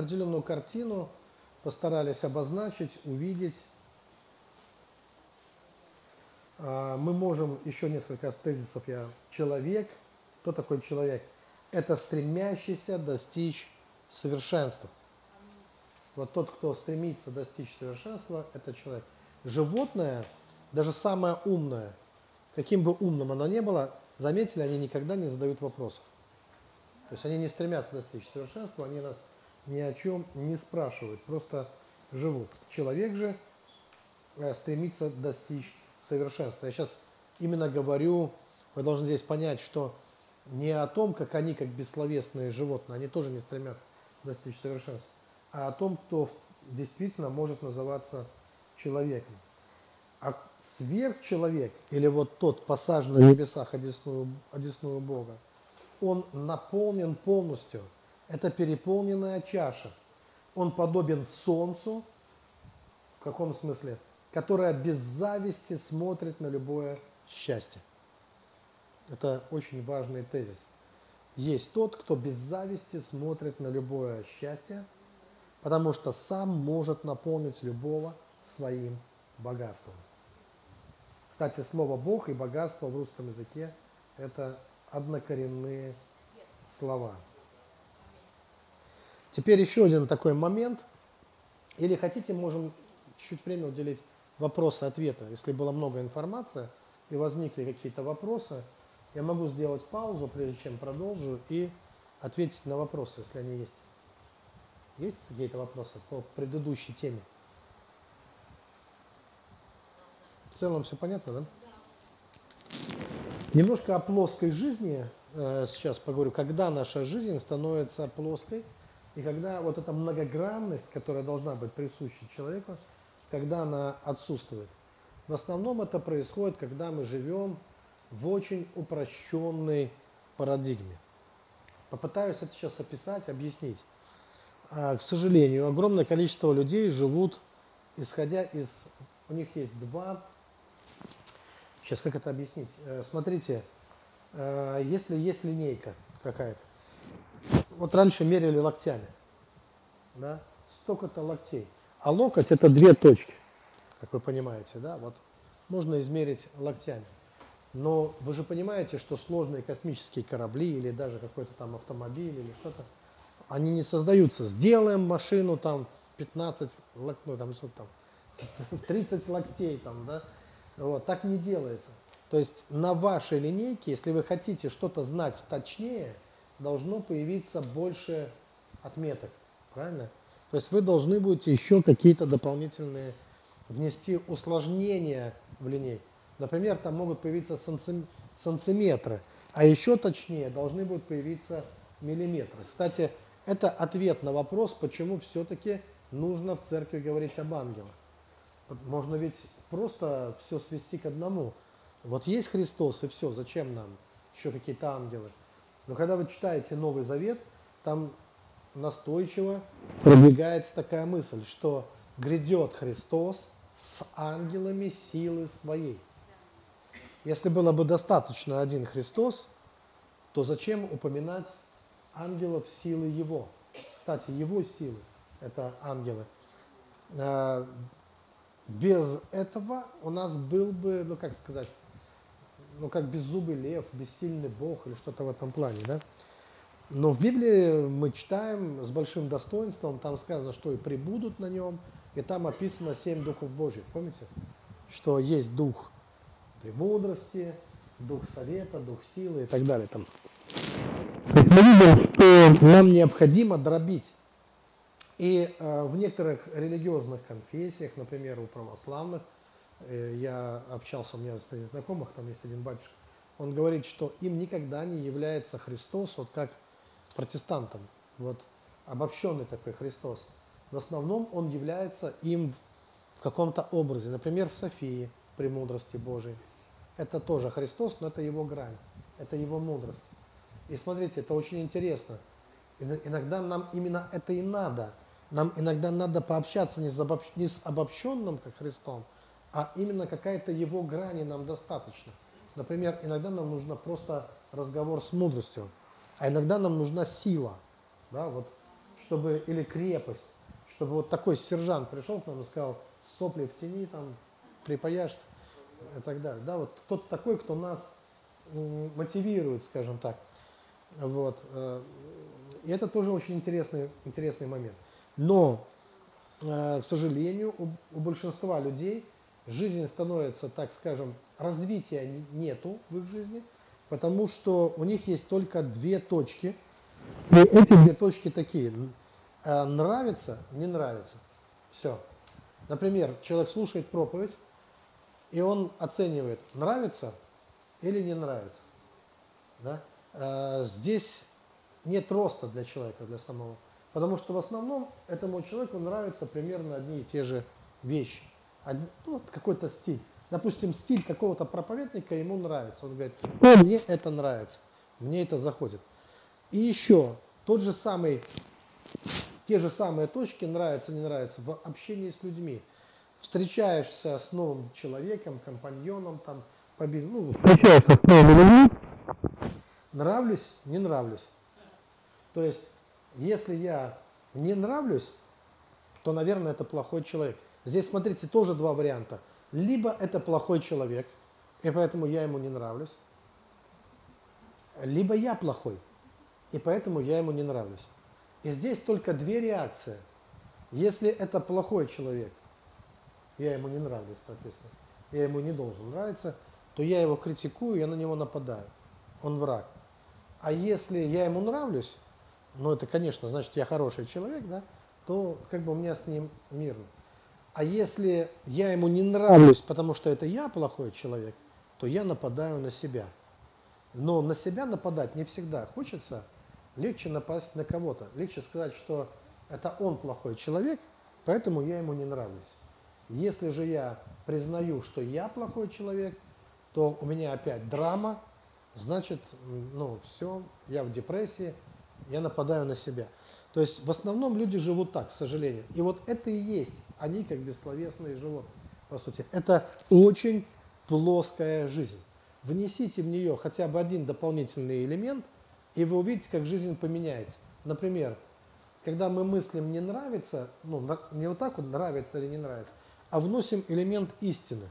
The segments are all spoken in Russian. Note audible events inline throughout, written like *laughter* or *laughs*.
определенную картину постарались обозначить, увидеть. А, мы можем еще несколько тезисов я. Человек. Кто такой человек? Это стремящийся достичь совершенства. Вот тот, кто стремится достичь совершенства, это человек. Животное, даже самое умное, каким бы умным оно ни было, заметили, они никогда не задают вопросов. То есть они не стремятся достичь совершенства, они нас ни о чем не спрашивают, просто живут. Человек же э, стремится достичь совершенства. Я сейчас именно говорю, вы должны здесь понять, что не о том, как они, как бессловесные животные, они тоже не стремятся достичь совершенства, а о том, кто действительно может называться человеком. А сверхчеловек, или вот тот посаженный в небесах одесную, одесную Бога, он наполнен полностью. Это переполненная чаша. Он подобен солнцу, в каком смысле? Которое без зависти смотрит на любое счастье. Это очень важный тезис. Есть тот, кто без зависти смотрит на любое счастье, потому что сам может наполнить любого своим богатством. Кстати, слово «бог» и «богатство» в русском языке – это однокоренные слова. Теперь еще один такой момент. Или хотите, можем чуть-чуть время уделить вопросы-ответы. Если было много информации и возникли какие-то вопросы – я могу сделать паузу, прежде чем продолжу, и ответить на вопросы, если они есть. Есть какие-то вопросы по предыдущей теме? В целом все понятно, да? Немножко о плоской жизни э, сейчас поговорю. Когда наша жизнь становится плоской, и когда вот эта многогранность, которая должна быть присуща человеку, когда она отсутствует. В основном это происходит, когда мы живем в очень упрощенной парадигме. Попытаюсь это сейчас описать, объяснить. А, к сожалению, огромное количество людей живут, исходя из... У них есть два... Сейчас как это объяснить? Э, смотрите, э, если есть линейка какая-то, вот раньше мерили локтями, да, столько-то локтей. А локоть это две точки, как вы понимаете, да, вот можно измерить локтями. Но вы же понимаете, что сложные космические корабли или даже какой-то там автомобиль или что-то, они не создаются. Сделаем машину там 15, ну там, что там, *laughs* 30 локтей там, да, вот, так не делается. То есть на вашей линейке, если вы хотите что-то знать точнее, должно появиться больше отметок, правильно? То есть вы должны будете еще какие-то дополнительные внести усложнения в линейку. Например, там могут появиться сантиметры, а еще точнее должны будут появиться миллиметры. Кстати, это ответ на вопрос, почему все-таки нужно в церкви говорить об ангелах. Можно ведь просто все свести к одному. Вот есть Христос и все, зачем нам еще какие-то ангелы? Но когда вы читаете Новый Завет, там настойчиво продвигается такая мысль, что грядет Христос с ангелами силы своей. Если было бы достаточно один Христос, то зачем упоминать ангелов силы Его? Кстати, Его силы – это ангелы. А, без этого у нас был бы, ну как сказать, ну как беззубый лев, бессильный Бог или что-то в этом плане, да? Но в Библии мы читаем с большим достоинством, там сказано, что и прибудут на нем, и там описано семь духов Божьих, помните? Что есть дух премудрости, дух совета, дух силы и так далее. Там. Мы видим, что нам необходимо дробить. И э, в некоторых религиозных конфессиях, например, у православных, я общался, у меня среди знакомых, там есть один батюшка, он говорит, что им никогда не является Христос, вот как протестантам, вот обобщенный такой Христос. В основном он является им в каком-то образе, например, Софии, премудрости Божией, это тоже Христос, но это его грань, это его мудрость. И смотрите, это очень интересно. Иногда нам именно это и надо. Нам иногда надо пообщаться не с обобщенным, как Христом, а именно какая-то его грани нам достаточно. Например, иногда нам нужно просто разговор с мудростью, а иногда нам нужна сила. Да, вот чтобы, или крепость, чтобы вот такой сержант пришел к нам и сказал, сопли в тени, там, припаяшься и так далее. Да, вот кто-то такой, кто нас мотивирует, скажем так. Вот. Э, и это тоже очень интересный, интересный момент. Но, э, к сожалению, у, у большинства людей жизнь становится, так скажем, развития нету в их жизни, потому что у них есть только две точки. И эти две точки такие. Э, нравится, не нравится. Все. Например, человек слушает проповедь, и он оценивает, нравится или не нравится. Да? Э, здесь нет роста для человека, для самого. Потому что в основном этому человеку нравятся примерно одни и те же вещи. Ну, вот какой-то стиль. Допустим, стиль какого-то проповедника ему нравится. Он говорит, мне это нравится, мне это заходит. И еще тот же самый, те же самые точки нравятся, не нравятся в общении с людьми. Встречаешься с новым человеком, компаньоном, там, по бизнесу, ну, встречаешься с новыми людьми, нравлюсь, не нравлюсь. То есть, если я не нравлюсь, то, наверное, это плохой человек. Здесь, смотрите, тоже два варианта. Либо это плохой человек, и поэтому я ему не нравлюсь, либо я плохой, и поэтому я ему не нравлюсь. И здесь только две реакции. Если это плохой человек, я ему не нравлюсь, соответственно, я ему не должен нравиться, то я его критикую, я на него нападаю. Он враг. А если я ему нравлюсь, ну это, конечно, значит, я хороший человек, да, то как бы у меня с ним мирно. А если я ему не нравлюсь, потому что это я плохой человек, то я нападаю на себя. Но на себя нападать не всегда хочется. Легче напасть на кого-то. Легче сказать, что это он плохой человек, поэтому я ему не нравлюсь. Если же я признаю, что я плохой человек, то у меня опять драма, значит, ну все, я в депрессии, я нападаю на себя. То есть в основном люди живут так, к сожалению. И вот это и есть, они как бессловесные животные, по сути. Это очень плоская жизнь. Внесите в нее хотя бы один дополнительный элемент, и вы увидите, как жизнь поменяется. Например, когда мы мыслим не нравится, ну, не вот так вот нравится или не нравится, а вносим элемент истины.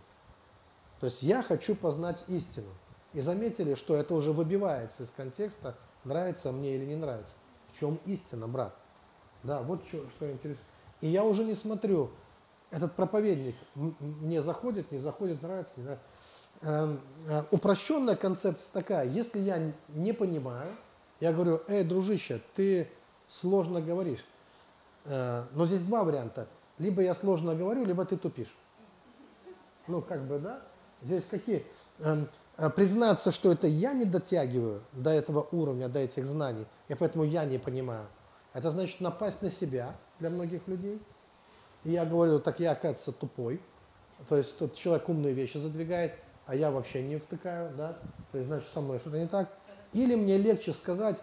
То есть я хочу познать истину. И заметили, что это уже выбивается из контекста, нравится мне или не нравится. В чем истина, брат? Да, вот что, что интересует. И я уже не смотрю, этот проповедник мне заходит, не заходит, нравится, не нравится. Эм, э, упрощенная концепция такая, если я не понимаю, я говорю, эй, дружище, ты сложно говоришь. Э, но здесь два варианта. Либо я сложно говорю, либо ты тупишь. Ну, как бы, да? Здесь какие? Эм, э, признаться, что это я не дотягиваю до этого уровня, до этих знаний, и поэтому я не понимаю. Это значит напасть на себя для многих людей. И я говорю, так я, оказывается, тупой. То есть тот человек умные вещи задвигает, а я вообще не втыкаю, да? То есть, значит, со мной что-то не так. Или мне легче сказать,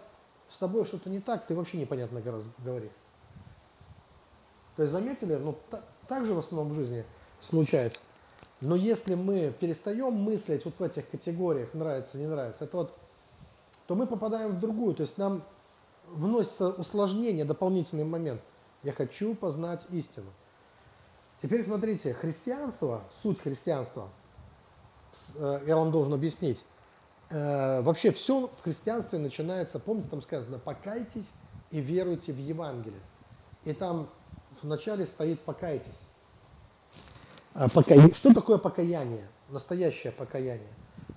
с тобой что-то не так, ты вообще непонятно говоришь. То есть, заметили, ну, так, так же в основном в жизни случается. Но если мы перестаем мыслить вот в этих категориях, нравится, не нравится, это вот, то мы попадаем в другую. То есть нам вносится усложнение, дополнительный момент. Я хочу познать истину. Теперь смотрите, христианство, суть христианства, э, я вам должен объяснить. Э, вообще все в христианстве начинается, помните, там сказано, покайтесь и веруйте в Евангелие. И там вначале стоит покайтесь. А, что такое покаяние? Настоящее покаяние.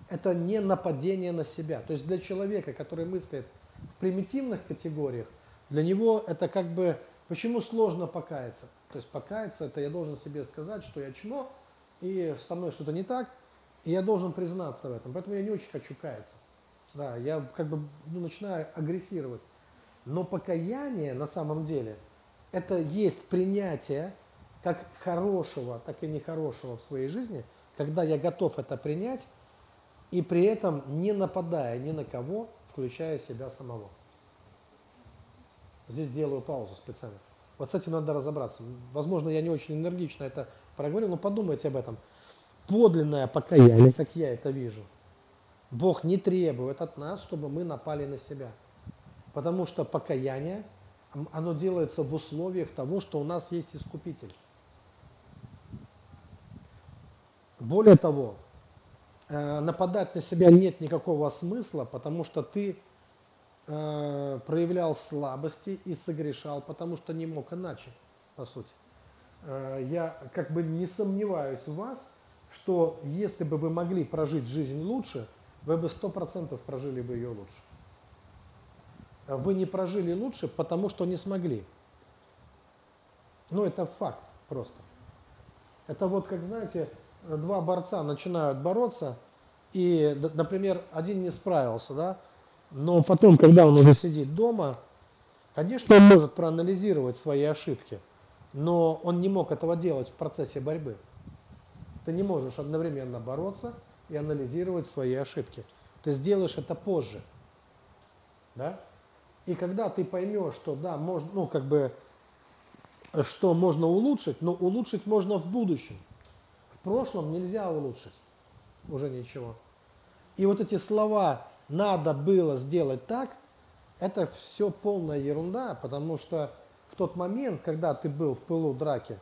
Это не нападение на себя. То есть для человека, который мыслит в примитивных категориях, для него это как бы... Почему сложно покаяться? То есть покаяться, это я должен себе сказать, что я чмо, и со мной что-то не так, и я должен признаться в этом. Поэтому я не очень хочу каяться. Да, я как бы ну, начинаю агрессировать. Но покаяние на самом деле, это есть принятие как хорошего, так и нехорошего в своей жизни, когда я готов это принять, и при этом не нападая ни на кого, включая себя самого. Здесь делаю паузу специально. Вот с этим надо разобраться. Возможно, я не очень энергично это проговорил, но подумайте об этом. Подлинное покаяние, как я это вижу, Бог не требует от нас, чтобы мы напали на себя. Потому что покаяние оно делается в условиях того, что у нас есть Искупитель. Более того, нападать на себя нет никакого смысла, потому что ты э, проявлял слабости и согрешал, потому что не мог иначе, по сути. Э, я как бы не сомневаюсь в вас, что если бы вы могли прожить жизнь лучше, вы бы сто процентов прожили бы ее лучше. Вы не прожили лучше, потому что не смогли. Ну, это факт просто. Это вот, как знаете, два борца начинают бороться, и, например, один не справился, да, но потом, когда он уже сидит дома, конечно, он может проанализировать свои ошибки, но он не мог этого делать в процессе борьбы. Ты не можешь одновременно бороться и анализировать свои ошибки. Ты сделаешь это позже. Да? И когда ты поймешь, что да, можно, ну, как бы, что можно улучшить, но улучшить можно в будущем. Прошлом нельзя улучшить уже ничего. И вот эти слова «надо было сделать так», это все полная ерунда, потому что в тот момент, когда ты был в пылу драки,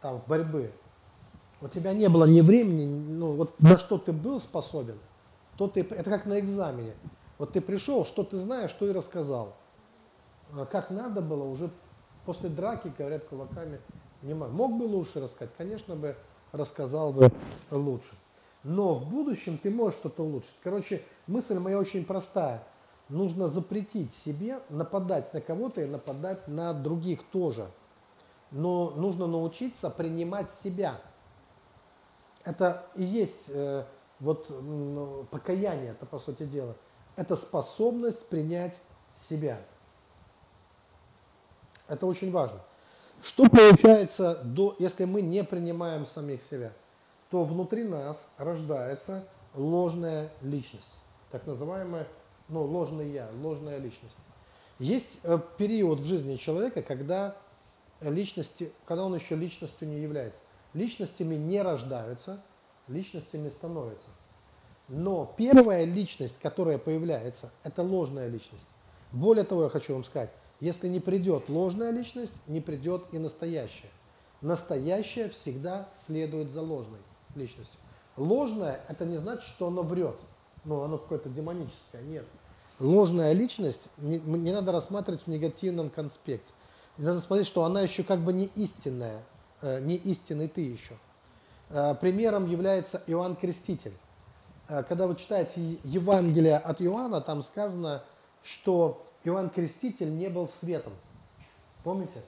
там, в борьбы, у тебя не было ни времени, ну, вот на что ты был способен, то ты, это как на экзамене. Вот ты пришел, что ты знаешь, что и рассказал. А как надо было, уже после драки, говорят, кулаками, не. Мог бы лучше рассказать? Конечно бы рассказал бы лучше. Но в будущем ты можешь что-то улучшить. Короче, мысль моя очень простая. Нужно запретить себе нападать на кого-то и нападать на других тоже. Но нужно научиться принимать себя. Это и есть э, вот э, покаяние, это по сути дела. Это способность принять себя. Это очень важно. Что получается, до, если мы не принимаем самих себя? То внутри нас рождается ложная личность, так называемая ну, ложный я, ложная личность. Есть э, период в жизни человека, когда личности, когда он еще личностью не является. Личностями не рождаются, личностями становятся. Но первая личность, которая появляется, это ложная личность. Более того, я хочу вам сказать, если не придет ложная личность, не придет и настоящая. Настоящая всегда следует за ложной личностью. Ложная – это не значит, что оно врет. Ну, оно какое-то демоническое. Нет. Ложная личность не, не надо рассматривать в негативном конспекте. Надо смотреть, что она еще как бы не истинная, э, не истинный ты еще. Э, примером является Иоанн Креститель. Э, когда вы читаете Евангелие от Иоанна, там сказано, что Иоанн Креститель не был светом. Помните?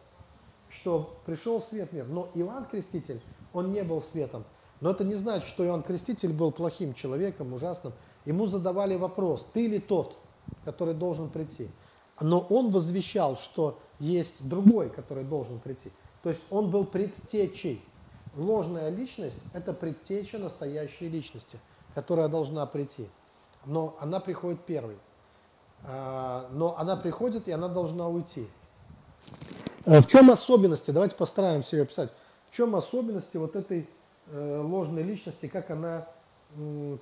Что пришел свет в мир. Но Иоанн Креститель, он не был светом. Но это не значит, что Иоанн Креститель был плохим человеком, ужасным. Ему задавали вопрос, ты ли тот, который должен прийти? Но он возвещал, что есть другой, который должен прийти. То есть он был предтечей. Ложная личность – это предтеча настоящей личности, которая должна прийти. Но она приходит первой. А, но она приходит, и она должна уйти. Э, в чем особенности, давайте постараемся ее описать, в чем особенности вот этой э, ложной личности, как она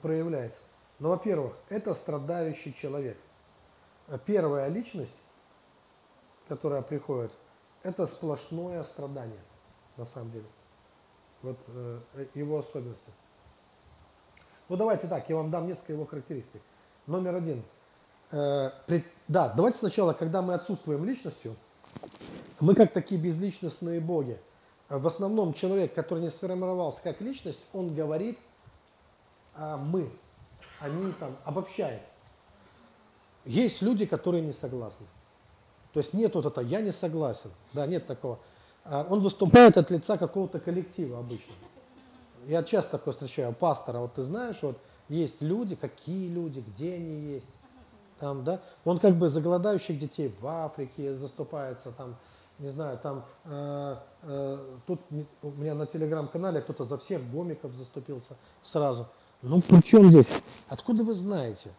проявляется? Ну, во-первых, это страдающий человек. Первая личность, которая приходит, это сплошное страдание, на самом деле. Вот э, его особенности. Ну, давайте так, я вам дам несколько его характеристик. Номер один – Э, да, давайте сначала, когда мы отсутствуем личностью, мы как такие безличностные боги. В основном человек, который не сформировался как личность, он говорит а мы, они там обобщает. Есть люди, которые не согласны. То есть нет вот это «я не согласен», да, нет такого. А он выступает от лица какого-то коллектива обычно. Я часто такое встречаю, пастора, вот ты знаешь, вот есть люди, какие люди, где они есть, там, да, он как бы за голодающих детей в Африке заступается, там, не знаю, там, э, э, тут у меня на телеграм-канале кто-то за всех гомиков заступился сразу. Ну, при чем здесь? Откуда вы знаете?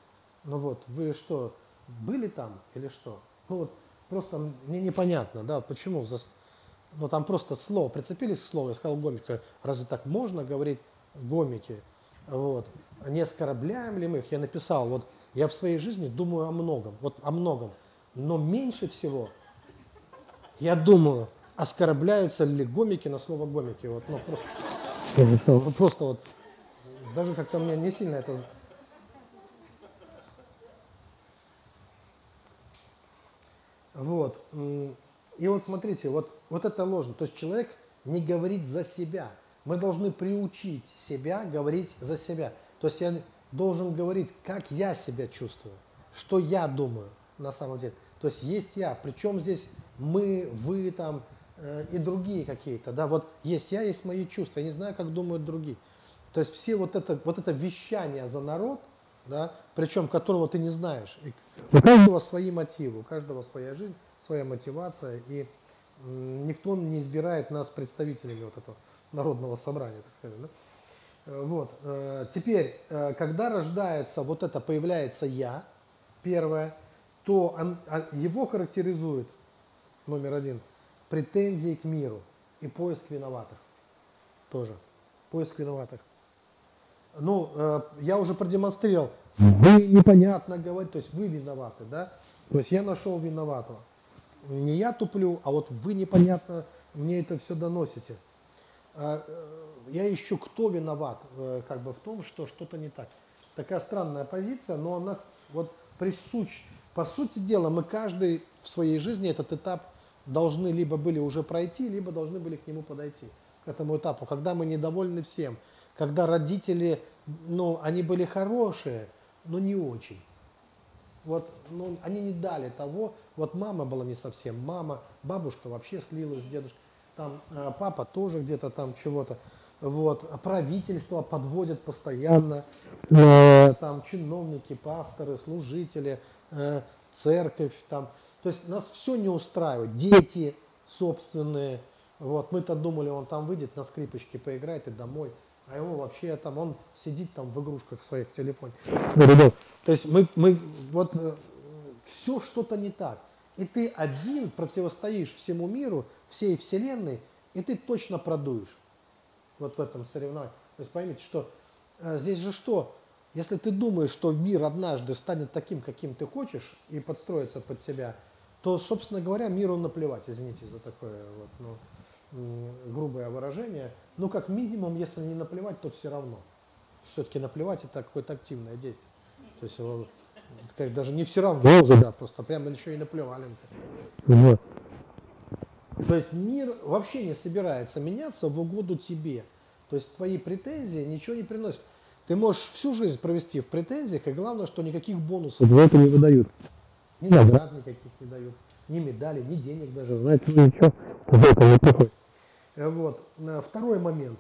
Ну вот, вы что, были там или что? Ну вот, просто мне непонятно, да, почему, за, ну там просто слово, прицепились к слову, я сказал гомик, разве так можно говорить гомики? Вот, не оскорбляем ли мы их? Я написал, вот, я в своей жизни думаю о многом, вот о многом, но меньше всего Я думаю, оскорбляются ли гомики на слово гомики. Вот, ну, просто, просто вот, даже как-то мне не сильно это... Вот. И вот смотрите, вот, вот это ложно. То есть человек не говорит за себя. Мы должны приучить себя говорить за себя. То есть я должен говорить, как я себя чувствую, что я думаю на самом деле. То есть есть я, причем здесь мы, вы там э, и другие какие-то, да, вот есть я, есть мои чувства, я не знаю, как думают другие. То есть все вот это, вот это вещание за народ, да, причем которого ты не знаешь. И у каждого свои мотивы, у каждого своя жизнь, своя мотивация, и никто не избирает нас представителями вот этого народного собрания, так сказать. Да? Э, вот. Э, теперь, э, когда рождается вот это, появляется «я», первое, то он, а, его характеризует, номер один, претензии к миру и поиск виноватых. Тоже. Поиск виноватых. Ну, я уже продемонстрировал. Вы непонятно говорите, то есть вы виноваты, да? То есть я нашел виноватого. Не я туплю, а вот вы непонятно мне это все доносите. А, я ищу, кто виноват э, как бы в том, что что-то не так. Такая странная позиция, но она вот присущ. По сути дела, мы каждый в своей жизни этот этап должны либо были уже пройти, либо должны были к нему подойти, к этому этапу, когда мы недовольны всем, когда родители, ну, они были хорошие, но не очень. Вот, ну, они не дали того, вот мама была не совсем мама, бабушка вообще слилась с дедушкой, там э, папа тоже где-то там чего-то. Вот, а правительство подводит постоянно, э, там чиновники, пасторы, служители, э, церковь, там. То есть нас все не устраивает. Дети собственные. Вот, мы-то думали, он там выйдет на скрипочке, поиграет и домой. А его вообще там, он сидит там в игрушках своих в телефоне. То есть мы, мы вот все что-то не так. И ты один противостоишь всему миру, всей вселенной, и ты точно продуешь вот в этом соревновании. То есть поймите, что э, здесь же что? Если ты думаешь, что мир однажды станет таким, каким ты хочешь, и подстроится под тебя, то, собственно говоря, миру наплевать, извините за такое вот, ну, грубое выражение. Ну, как минимум, если не наплевать, то все равно. Все-таки наплевать это какое-то активное действие. То есть как даже не все равно, да, просто прямо еще и наплевали. Вот. То есть мир вообще не собирается меняться в угоду тебе. То есть твои претензии ничего не приносят. Ты можешь всю жизнь провести в претензиях, и главное, что никаких бонусов за это не выдают. Ни наград никаких не дают, ни медали, ни денег даже. Знаете, ну ничего, за это не приходит. Вот. Э, второй момент.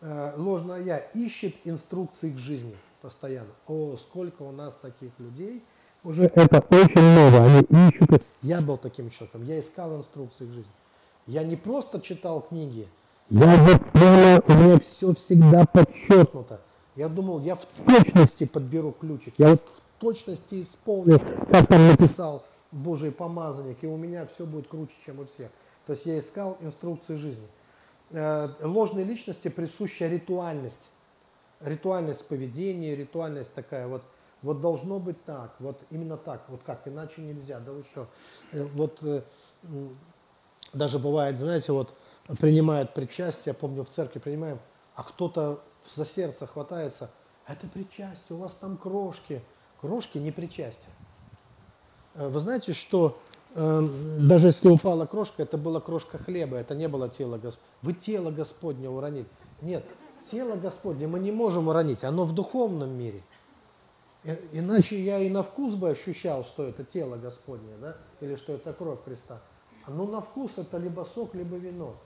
Э, ложное я ищет инструкции к жизни постоянно. О, сколько у нас таких людей. Уже это очень много. Они ищут. Я был таким человеком. Я искал инструкции к жизни. Я не просто читал книги, я вот прямо, у меня все всегда подчеркнуто. Я думал, я в точности подберу ключик, я вот в точности исполню, как там написал Божий помазанник, и у меня все будет круче, чем у всех. То есть я искал инструкции жизни. Э, ложной личности присуща ритуальность. Ритуальность поведения, ритуальность такая вот, вот должно быть так, вот именно так, вот как, иначе нельзя, да вы что. Э, вот э, даже бывает, знаете, вот принимают причастие, я помню, в церкви принимаем, а кто-то за сердце хватается, это причастие, у вас там крошки. Крошки не причастие. Э, вы знаете, что даже если упала крошка, это была крошка хлеба, это не было тело Господне. Вы тело Господне уронили. Нет, тело Господне мы не можем уронить, оно в духовном мире. И, иначе я и на вкус бы ощущал, что это тело Господне, да, или что это кровь Христа. Ну, на вкус это либо сок, либо вино.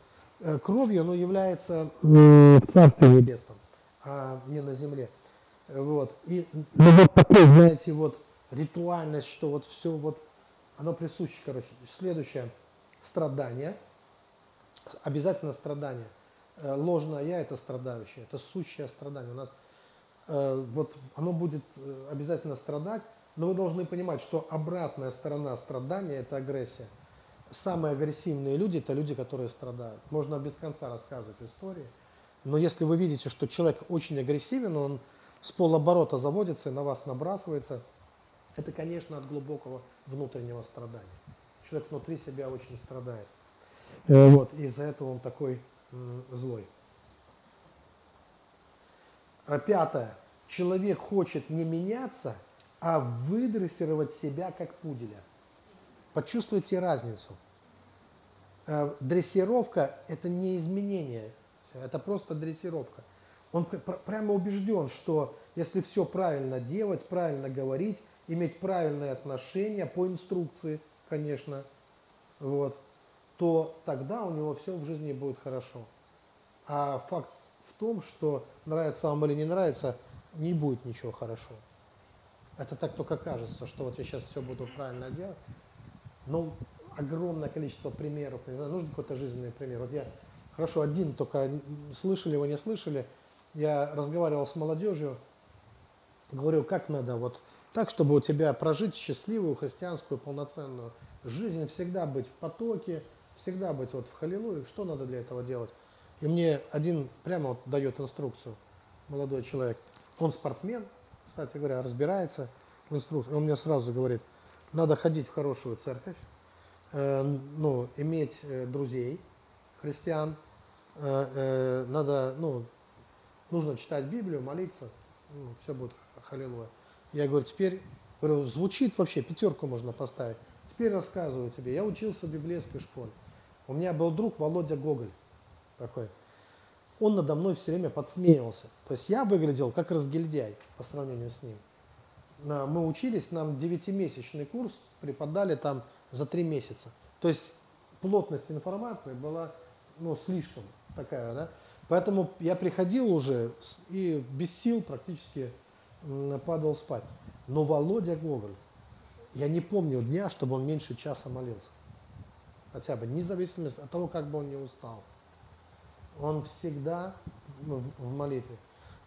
Э, кровью оно является в Царстве Небесном, а не на земле. Вот. И ну, вот такой, знаете, вот ритуальность, что вот все вот, оно присуще, короче. Следующее, страдание, обязательно страдание. Э, ложное я – это страдающее, это сущее страдание. У нас э, вот оно будет обязательно страдать, но вы должны понимать, что обратная сторона страдания – это агрессия – самые агрессивные люди – это люди, которые страдают. Можно без конца рассказывать истории, но если вы видите, что человек очень агрессивен, он с полоборота заводится и на вас набрасывается, это, конечно, от глубокого внутреннего страдания. Человек внутри себя очень страдает. Э, вот, и из-за этого он такой злой. А пятое. Человек хочет не меняться, а выдрессировать себя как пуделя. Почувствуйте разницу. Э, дрессировка – это не изменение, это просто дрессировка. Он прямо убежден, что если все правильно делать, правильно говорить, иметь правильные отношения по инструкции, конечно, вот, то тогда у него все в жизни будет хорошо. А факт в том, что нравится вам или не нравится, не будет ничего хорошо. Это так только кажется, что вот я сейчас все буду правильно делать. Но огромное количество примеров, не знаю, нужен какой-то жизненный пример. Вот я, хорошо, один только, слышали его, не слышали, я разговаривал с молодежью, говорю, как надо вот так, чтобы у тебя прожить счастливую христианскую полноценную жизнь, всегда быть в потоке, всегда быть вот в халилуе, что надо для этого делать? И мне один прямо вот дает инструкцию, молодой человек. Он спортсмен, кстати говоря, разбирается в инструкции. Он мне сразу говорит, надо ходить в хорошую церковь, э, ну, иметь э, друзей, христиан, э, э, надо, ну, нужно читать Библию, молиться, ну, все будет халилуя. Я говорю, теперь, говорю, звучит вообще, пятерку можно поставить. Теперь рассказываю тебе, я учился в библейской школе. У меня был друг Володя Гоголь такой, он надо мной все время подсмеивался. То есть я выглядел как разгильдяй по сравнению с ним. Мы учились, нам 9-месячный курс преподали там за 3 месяца. То есть плотность информации была ну, слишком такая, да. Поэтому я приходил уже и без сил практически падал спать. Но Володя Гоголь, я не помню дня, чтобы он меньше часа молился. Хотя бы, независимо от того, как бы он не устал он всегда в молитве.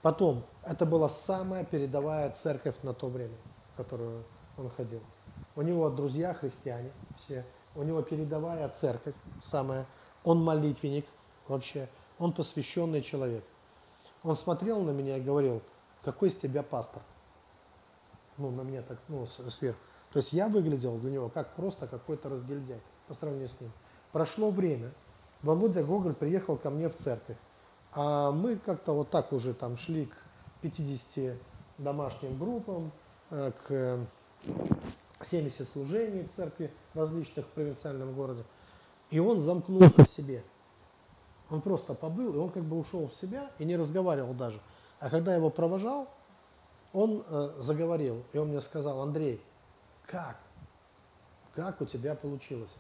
Потом, это была самая передовая церковь на то время, в которую он ходил. У него друзья христиане все, у него передовая церковь самая, он молитвенник вообще, он посвященный человек. Он смотрел на меня и говорил, какой из тебя пастор? Ну, на меня так, ну, сверху. То есть я выглядел для него как просто какой-то разгильдяй по сравнению с ним. Прошло время, Володя Гоголь приехал ко мне в церковь. А мы как-то вот так уже там шли к 50 домашним группам, э, к 70 служений в церкви различных в провинциальном городе. И он замкнулся в себе. Он просто побыл, и он как бы ушел в себя и не разговаривал даже. А когда я его провожал, он э, заговорил, и он мне сказал, Андрей, как? Как у тебя получилось?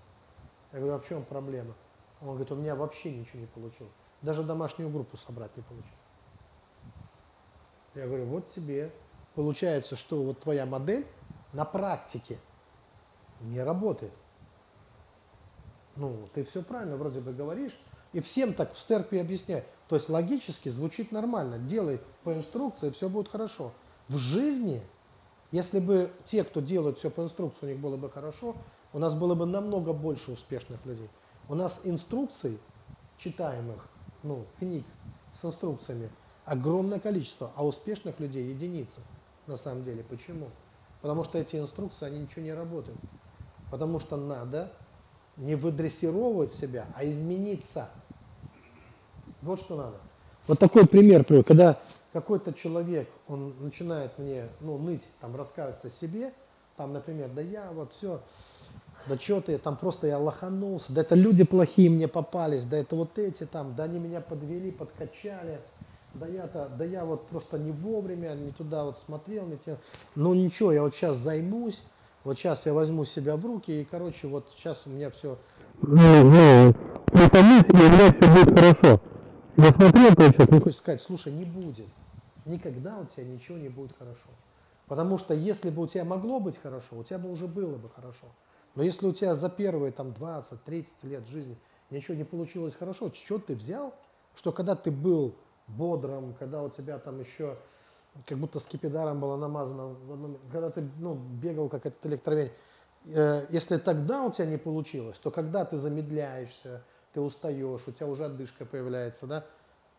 Я говорю, а в чем проблема? Он говорит, у меня вообще ничего не получилось. Даже домашнюю группу собрать не получилось. Я говорю, вот тебе. Получается, что вот твоя модель на практике не работает. Ну, ты все правильно вроде бы говоришь, и всем так в церкви объясняют. То есть логически звучит нормально. Делай по инструкции, все будет хорошо. В жизни, если бы те, кто делают все по инструкции, у них было бы хорошо, у нас было бы намного больше успешных людей. У нас инструкций читаемых, ну, книг с инструкциями огромное количество, а успешных людей единицы на самом деле. Почему? Потому что эти инструкции, они ничего не работают. Потому что надо не выдрессировывать себя, а измениться. Вот что надо. Вот такой пример, когда какой-то человек, он начинает мне ну, ныть, там, рассказывать о себе, там, например, да я вот все, да что ты, там просто я лоханулся, да это люди плохие мне попались, да это вот эти там, да они меня подвели, подкачали, да я-то, да я вот просто не вовремя, не туда вот смотрел, не те, ну ничего, я вот сейчас займусь, вот сейчас я возьму себя в руки, и, короче, вот сейчас у меня все... Ну, ну, притомись, и у меня все будет хорошо. Я смотрел, то сейчас... Хочешь сказать, слушай, не будет. Никогда у тебя ничего не будет хорошо. Потому что если бы у тебя могло быть хорошо, у тебя бы уже было бы хорошо. Но если у тебя за первые там 20-30 лет жизни ничего не получилось хорошо, что ты взял, что когда ты был бодрым, когда у тебя там еще как будто скипидаром было намазано, когда ты ну, бегал как этот электровень, э, если тогда у тебя не получилось, то когда ты замедляешься, ты устаешь, у тебя уже отдышка появляется, да,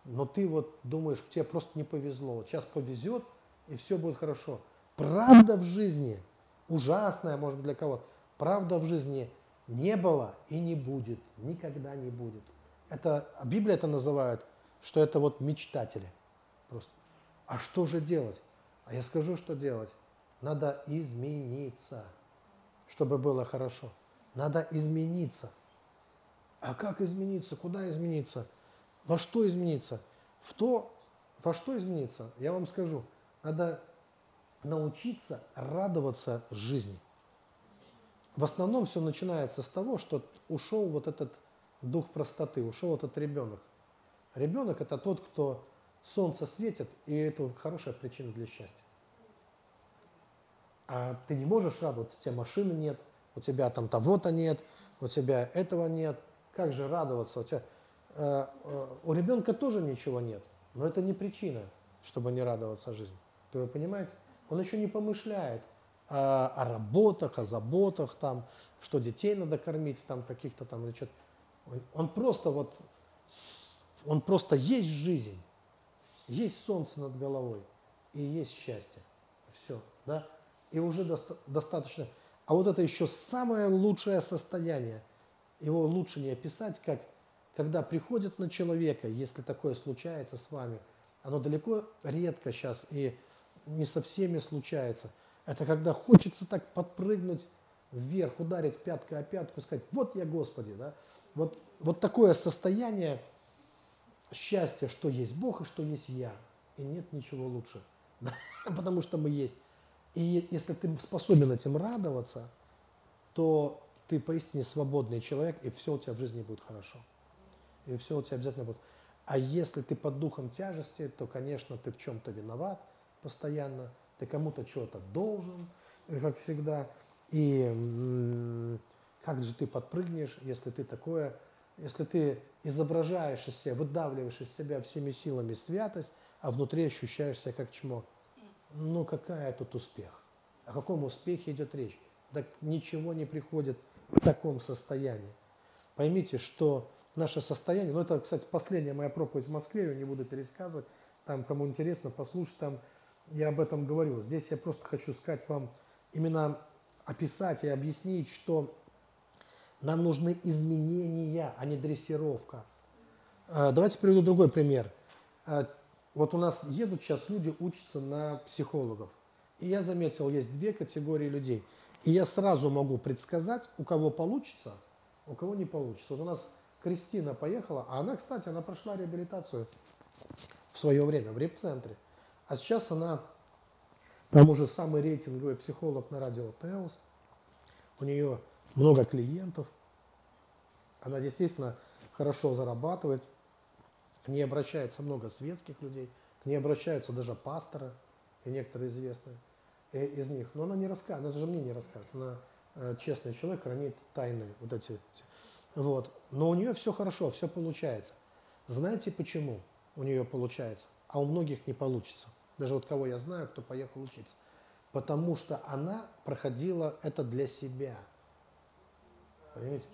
но ты вот думаешь, тебе просто не повезло, вот сейчас повезет, и все будет хорошо. Правда в жизни, ужасная, может быть, для кого-то, Правда в жизни Не было и не будет, никогда не будет. Это, а Библия это называет, что это вот мечтатели. Просто. А что же делать? А я скажу, что делать. Надо измениться, чтобы было хорошо. Надо измениться. А как измениться? Куда измениться? Во что измениться? В то, во что измениться? Я вам скажу. Надо научиться радоваться жизни. В основном все начинается с того, что ушел вот этот дух простоты, ушел этот ребенок. Ребенок это тот, кто солнце светит, и это хорошая причина для счастья. А ты не можешь радоваться, у тебя машины нет, у тебя там того-то нет, у тебя этого нет. Как же радоваться? У, тебя, э, э, у ребенка тоже ничего нет, но это не причина, чтобы не радоваться жизни. Ты вы понимаете? Он еще не помышляет о, о работах, о заботах, там, что детей надо кормить, там каких-то там или что-то. Он, он просто вот, он просто есть жизнь, есть солнце над головой и есть счастье. Все, да? И уже доста достаточно. А вот это еще самое лучшее состояние. Его лучше не описать, как когда приходит на человека, если такое случается с вами, оно далеко редко сейчас и не со всеми случается. Это когда хочется так подпрыгнуть вверх, ударить пяткой о пятку, сказать, вот я Господи, да? Вот, вот такое состояние счастья, что есть Бог и что есть я. И нет ничего лучше, *laughs* да? потому что мы есть. И если ты способен этим радоваться, то ты поистине свободный человек, и все у тебя в жизни будет хорошо. И все у тебя обязательно будет. А если ты под духом тяжести, то, конечно, ты в чем-то виноват постоянно, ты кому-то что-то должен, как всегда. И как же ты подпрыгнешь, если ты такое, если ты изображаешь из себя, выдавливаешь из себя всеми силами святость, а внутри ощущаешь себя как чмо. Ну какая тут успех? О каком успехе идет речь? Так ничего не приходит в таком состоянии. Поймите, что наше состояние, ну это, кстати, последняя моя проповедь в Москве, я не буду пересказывать, там, кому интересно, послушать, там я об этом говорю. Здесь я просто хочу сказать вам, именно описать и объяснить, что нам нужны изменения, а не дрессировка. А, давайте приведу другой пример. А, вот у нас едут сейчас люди учатся на психологов. И я заметил, есть две категории людей. И я сразу могу предсказать, у кого получится, у кого не получится. Вот у нас Кристина поехала, а она, кстати, она прошла реабилитацию в свое время в реп-центре. А сейчас она, там уже самый рейтинговый психолог на радио Теос. У нее много клиентов. Она действительно хорошо зарабатывает. К ней обращается много светских людей, к ней обращаются даже пасторы и некоторые известные э, из них. Но она не рассказывает, она даже мне не расскажет. Она э, честный человек, хранит тайны вот эти. Вот. Но у нее все хорошо, все получается. Знаете почему у нее получается, а у многих не получится? Даже вот кого я знаю, кто поехал учиться. Потому что она проходила это для себя. Понимаете?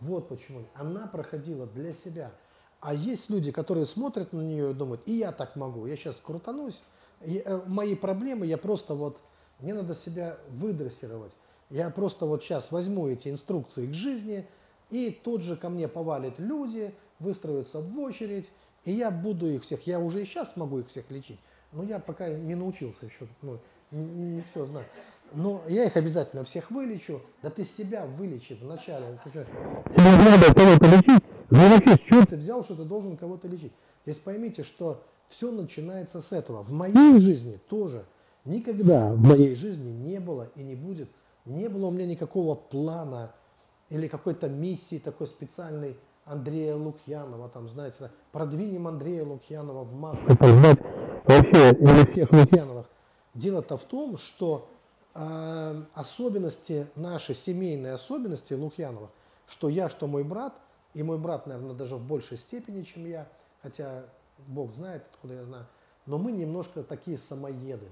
Вот почему. Она проходила для себя. А есть люди, которые смотрят на нее и думают, и я так могу, я сейчас крутанусь, и, э, мои проблемы, я просто вот, мне надо себя выдрессировать. Я просто вот сейчас возьму эти инструкции к жизни, и тут же ко мне повалят люди, выстроятся в очередь, и я буду их всех, я уже и сейчас могу их всех лечить, но я пока не научился еще, ну, не, не все знаю. Но я их обязательно всех вылечу. Да ты себя вылечи вначале. Тебе надо кого-то лечить. Ну вообще, с чего ты взял, что ты должен кого-то лечить? Здесь поймите, что все начинается с этого. В моей жизни тоже никогда в моей жизни не было и не будет, не было у меня никакого плана или какой-то миссии такой специальной Андрея Лукьянова, там, знаете, продвинем Андрея Лукьянова в массы. Вообще, или всех Лукьяновых. Дело-то в том, что э, особенности, наши семейные особенности Лукьянова, что я, что мой брат, и мой брат, наверное, даже в большей степени, чем я, хотя Бог знает, откуда я знаю, но мы немножко такие самоеды.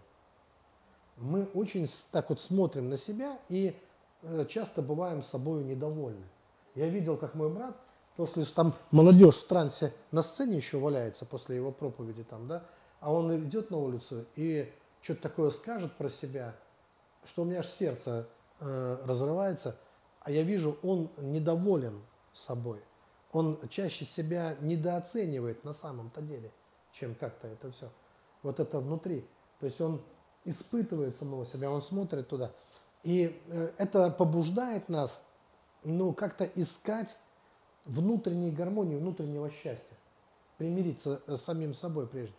Мы очень так вот смотрим на себя и э, часто бываем собой недовольны. Я видел, как мой брат, после там молодежь в трансе на сцене еще валяется после его проповеди там, да, а он идет на улицу и что-то такое скажет про себя, что у меня аж сердце э, разрывается. а я вижу, он недоволен собой. Он чаще себя недооценивает на самом-то деле, чем как-то это все. Вот это внутри. То есть он испытывает самого себя, он смотрит туда. И э, это побуждает нас ну, как-то искать внутренней гармонии, внутреннего счастья, примириться с самим собой прежде.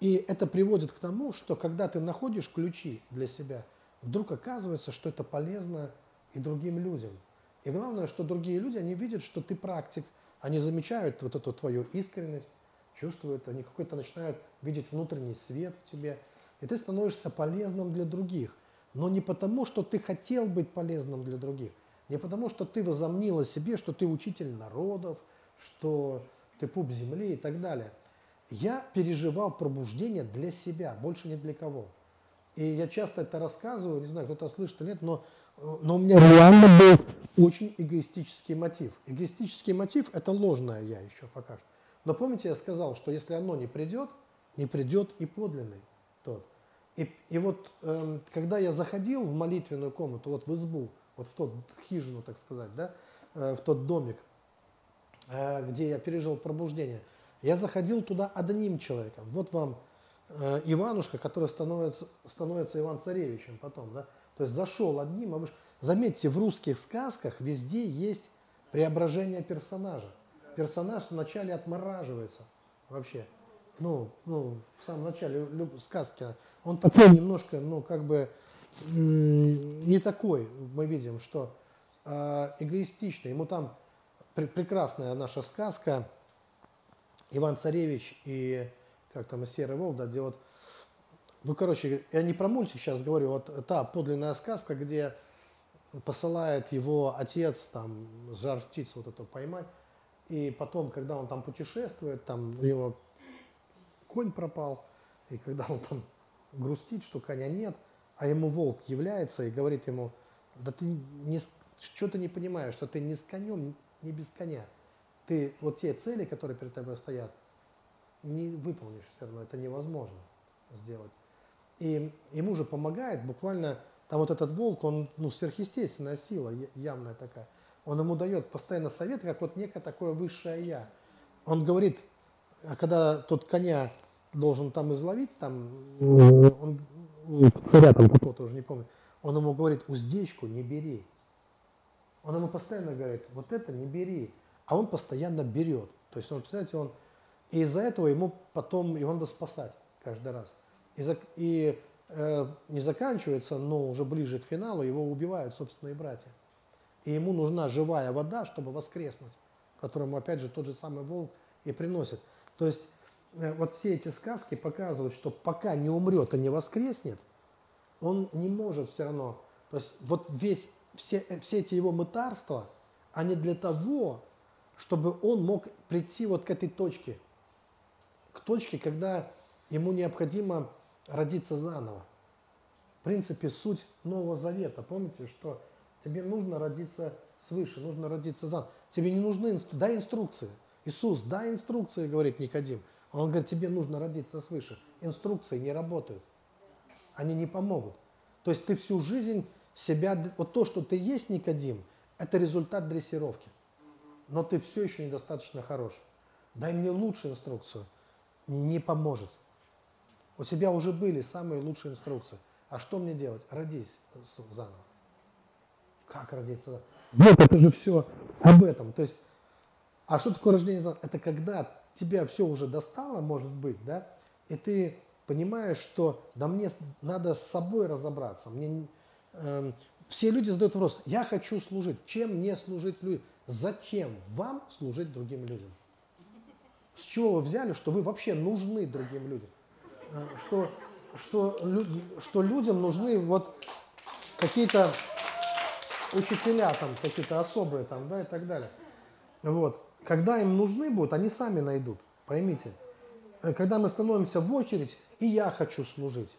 И это приводит к тому, что когда ты находишь ключи для себя, вдруг оказывается, что это полезно и другим людям. И главное, что другие люди, они видят, что ты практик, они замечают вот эту твою искренность, чувствуют, они какой-то начинают видеть внутренний свет в тебе, и ты становишься полезным для других. Но не потому, что ты хотел быть полезным для других, не потому, что ты возомнил о себе, что ты учитель народов, что ты пуп земли и так далее. Я переживал пробуждение для себя, больше не для кого. И я часто это рассказываю, не знаю, кто-то слышит или нет, но, но у меня реально был очень эгоистический мотив. Эгоистический мотив – это ложное я еще пока что. Но помните, я сказал, что если оно не придет, не придет и подлинный тот. И, и вот э, когда я заходил в молитвенную комнату, вот в избу, вот в тот хижину, так сказать, да, э, в тот домик, э, где я пережил пробуждение, я заходил туда одним человеком. Вот вам э, Иванушка, который становится, становится Иван-Царевичем потом, да, то есть зашел одним, а вы заметьте, в русских сказках везде есть преображение персонажа. Персонаж вначале отмораживается вообще. Ну, ну, в самом начале сказки он такой немножко, ну, как бы не такой, мы видим, что э, эгоистичный. Ему там пр прекрасная наша сказка Иван Царевич и как там Серый Волк, да, где вот, ну, короче, я не про мультик сейчас говорю, вот та подлинная сказка, где посылает его отец там жар птицу вот эту поймать, и потом, когда он там путешествует, там у него конь пропал, и когда он там грустит, что коня нет, а ему волк является и говорит ему, да ты не, что ты не понимаешь, что ты не с конем, не без коня. Ты вот те цели, которые перед тобой стоят, не выполнишь все равно, это невозможно сделать. И ему же помогает буквально, там вот этот волк, он ну, сверхъестественная сила, явная такая. Он ему дает постоянно советы, как вот некое такое высшее я. Он говорит, а когда тот коня должен там изловить, там, он царя там какого-то уже не помню, он ему говорит, уздечку не бери. Он ему постоянно говорит, вот это не бери. А он постоянно берет. То есть, он, представляете, он... И из-за этого ему потом его надо спасать каждый раз. И, за, и э, не заканчивается, но уже ближе к финалу его убивают собственные братья. И ему нужна живая вода, чтобы воскреснуть, которому, опять же, тот же самый волк и приносит. То есть вот все эти сказки показывают, что пока не умрет и не воскреснет, он не может все равно. То есть вот весь, все, э, все эти его мытарства, они для того, чтобы он мог прийти вот к этой точке, к точке, когда ему необходимо родиться заново. В принципе, суть Нового Завета. Помните, что тебе нужно родиться свыше, нужно родиться заново. Тебе не нужны инструкции. Дай инструкции. Иисус, дай инструкции, говорит Никодим. Он говорит, тебе нужно родиться свыше. Инструкции не работают. Они не помогут. То есть ты всю жизнь себя... Вот то, что ты есть, Никодим, это результат дрессировки. Но ты все еще недостаточно хорош. Дай мне лучшую инструкцию. Не поможет. У тебя уже были самые лучшие инструкции. А что мне делать? Родись заново. Как родиться заново? Вот это же все об этом. То есть, а что такое рождение заново? Это когда тебя все уже достало, может быть, да, и ты понимаешь, что да мне надо с собой разобраться. Мне, э, все люди задают вопрос, я хочу служить, чем мне служить людям? Зачем вам служить другим людям? С чего вы взяли, что вы вообще нужны другим людям? Э, что, что, что людям нужны вот какие-то учителя там, какие-то особые там, да, и так далее. Вот. Когда им нужны будут, они сами найдут. Поймите. Э, когда мы становимся в очередь, и я хочу служить,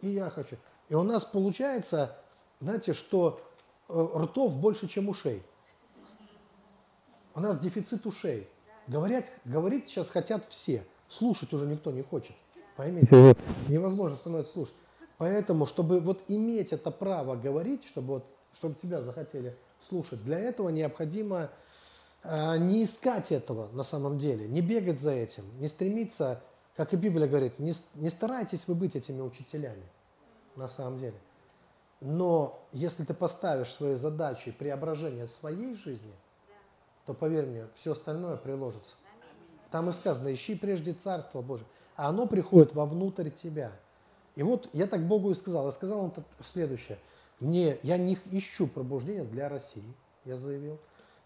и я хочу. И у нас получается, знаете, что э, ртов больше, чем ушей. У нас дефицит ушей. Говорят, говорить сейчас хотят все. Слушать уже никто не хочет. Поймите, *laughs* невозможно становится слушать. Поэтому, чтобы вот иметь это право говорить, чтобы, вот, чтобы тебя захотели слушать. Для этого необходимо не искать этого на самом деле, не бегать за этим, не стремиться, как и Библия говорит, не, не старайтесь вы быть этими учителями на самом деле. Но если ты поставишь своей задачей преображение своей жизни, то поверь мне, все остальное приложится. Там и сказано, ищи прежде Царство Божие, а оно приходит вовнутрь тебя. И вот я так Богу и сказал. Я сказал он следующее. Мне, я не ищу пробуждения для России, я заявил.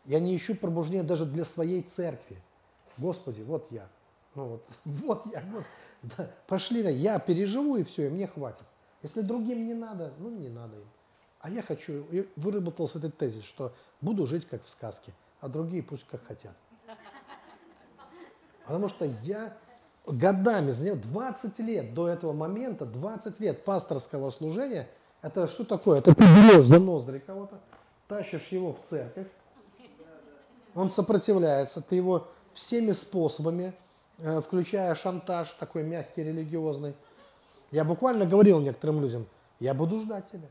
Я не ищу пробуждения даже для своей церкви. Господи, вот я. Ну вот, *laughs* вот я, вот. Да, пошли, я переживу и все, и мне хватит. Если другим не надо, ну не надо им. А я хочу, выработался этот тезис, что буду жить как в сказке, а другие пусть как хотят. Потому что я годами, 20 лет до этого момента, 20 лет пасторского служения, это что такое? Это ты берешь за ноздри кого-то, тащишь его в церковь, он сопротивляется, ты его всеми способами, э, включая шантаж такой мягкий, религиозный, я буквально говорил некоторым людям, я буду ждать тебя.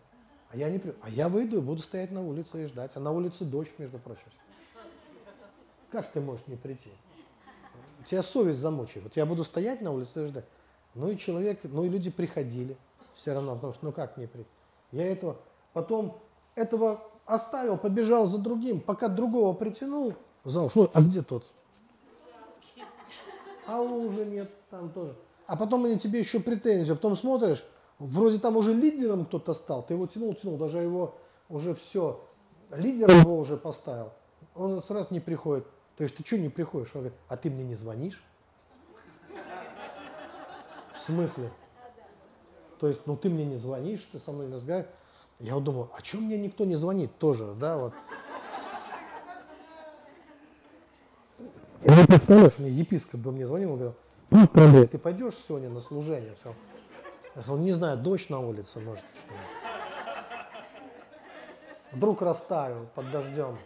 А я не приду. А я выйду и буду стоять на улице и ждать. А на улице дождь, между прочим. Как ты можешь не прийти? Тебя совесть замучает. Вот я буду стоять на улице и ждать. Ну и человек, ну и люди приходили все равно, потому что ну как не прийти? Я этого, потом этого оставил, побежал за другим, пока другого притянул, зал, ну, а где тот? А уже нет, там тоже а потом они тебе еще претензию, потом смотришь, вроде там уже лидером кто-то стал, ты его тянул, тянул, даже его уже все, лидером его уже поставил, он сразу не приходит. То есть ты что не приходишь? Он говорит, а ты мне не звонишь? В смысле? То есть, ну ты мне не звонишь, ты со мной не разговариваешь. Я вот думаю, а чем мне никто не звонит тоже, да, вот. И представляешь, мне епископ бы мне звонил, он говорил, ну. Ты пойдешь сегодня на служение? Все. Он не знаю, дождь на улице, может. Вдруг растаял под дождем.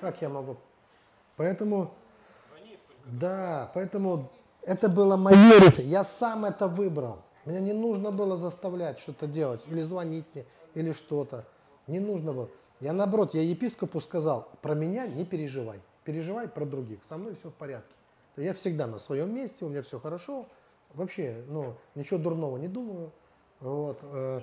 Как я могу? Поэтому, да, поэтому это было мое решение. Я сам это выбрал. Меня не нужно было заставлять что-то делать, или звонить мне, или что-то. Не нужно было. Я наоборот, я епископу сказал, про меня не переживай. Переживай про других. Со мной все в порядке. Я всегда на своем месте, у меня все хорошо. Вообще, ну, ничего дурного не думаю. Вот, э,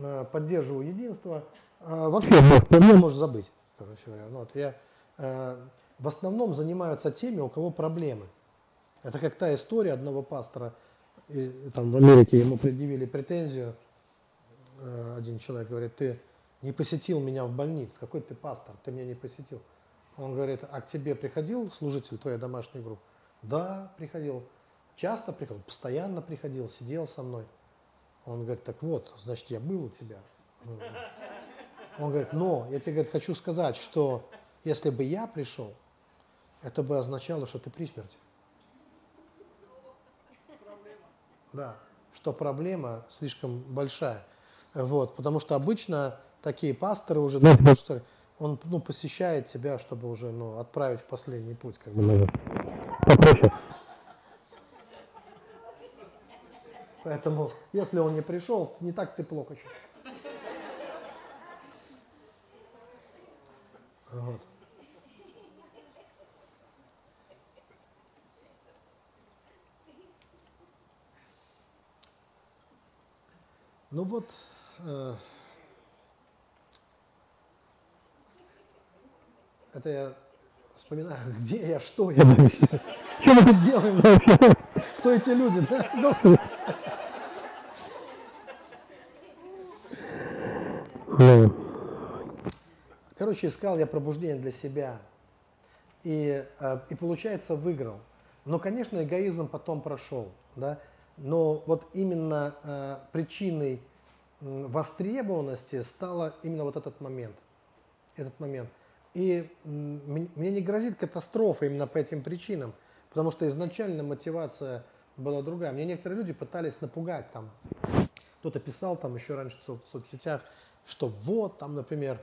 э поддерживаю единство. Э, вообще, меня можешь забыть, короче говоря. Ну, вот, я э, в основном занимаются теми, у кого проблемы. Это как та история одного пастора, и, там в Америке ему предъявили претензию. Э, один человек говорит, ты не посетил меня в больнице, какой ты пастор, ты меня не посетил. Он говорит, а к тебе приходил служитель твоей домашней группы? Да, приходил. Часто приходил, постоянно приходил, сидел со мной. Он говорит, так вот, значит, я был у тебя. Он говорит, но я тебе говорит, хочу сказать, что если бы я пришел, это бы означало, что ты при смерти. Да, что проблема слишком большая. Вот, потому что обычно такие пасторы уже, ну, он ну, посещает тебя, чтобы уже ну, отправить в последний путь. Как бы попроще. Поэтому, если он не пришел, не так ты плохо. Вот. Ну вот, это я вспоминаю, *laughs* где я, что я, *laughs* что мы тут делаем кто эти люди, да? Короче, искал я пробуждение для себя. И, э, и получается, выиграл. Но, конечно, эгоизм потом прошел. Да? Но вот именно э, причиной востребованности стало именно вот этот момент. Этот момент – и мне не грозит катастрофа именно по этим причинам, потому что изначально мотивация была другая. Мне некоторые люди пытались напугать, там, кто-то писал там еще раньше в соцсетях, что вот, там, например,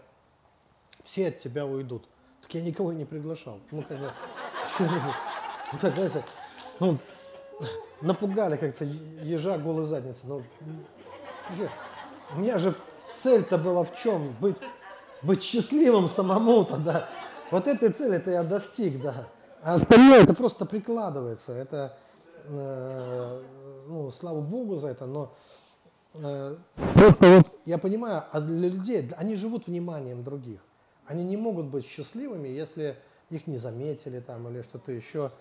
все от тебя уйдут. Так я никого не приглашал. Ну, как бы, *laughs* ну, ну, напугали как-то ежа голой задницы. Ну, у меня же цель-то была в чем? Быть быть счастливым самому тогда. Вот этой цели это я достиг, да. А остальное это просто прикладывается. Это, э, ну, слава Богу за это, но э, вот я понимаю, а для людей, они живут вниманием других. Они не могут быть счастливыми, если их не заметили там или что-то еще.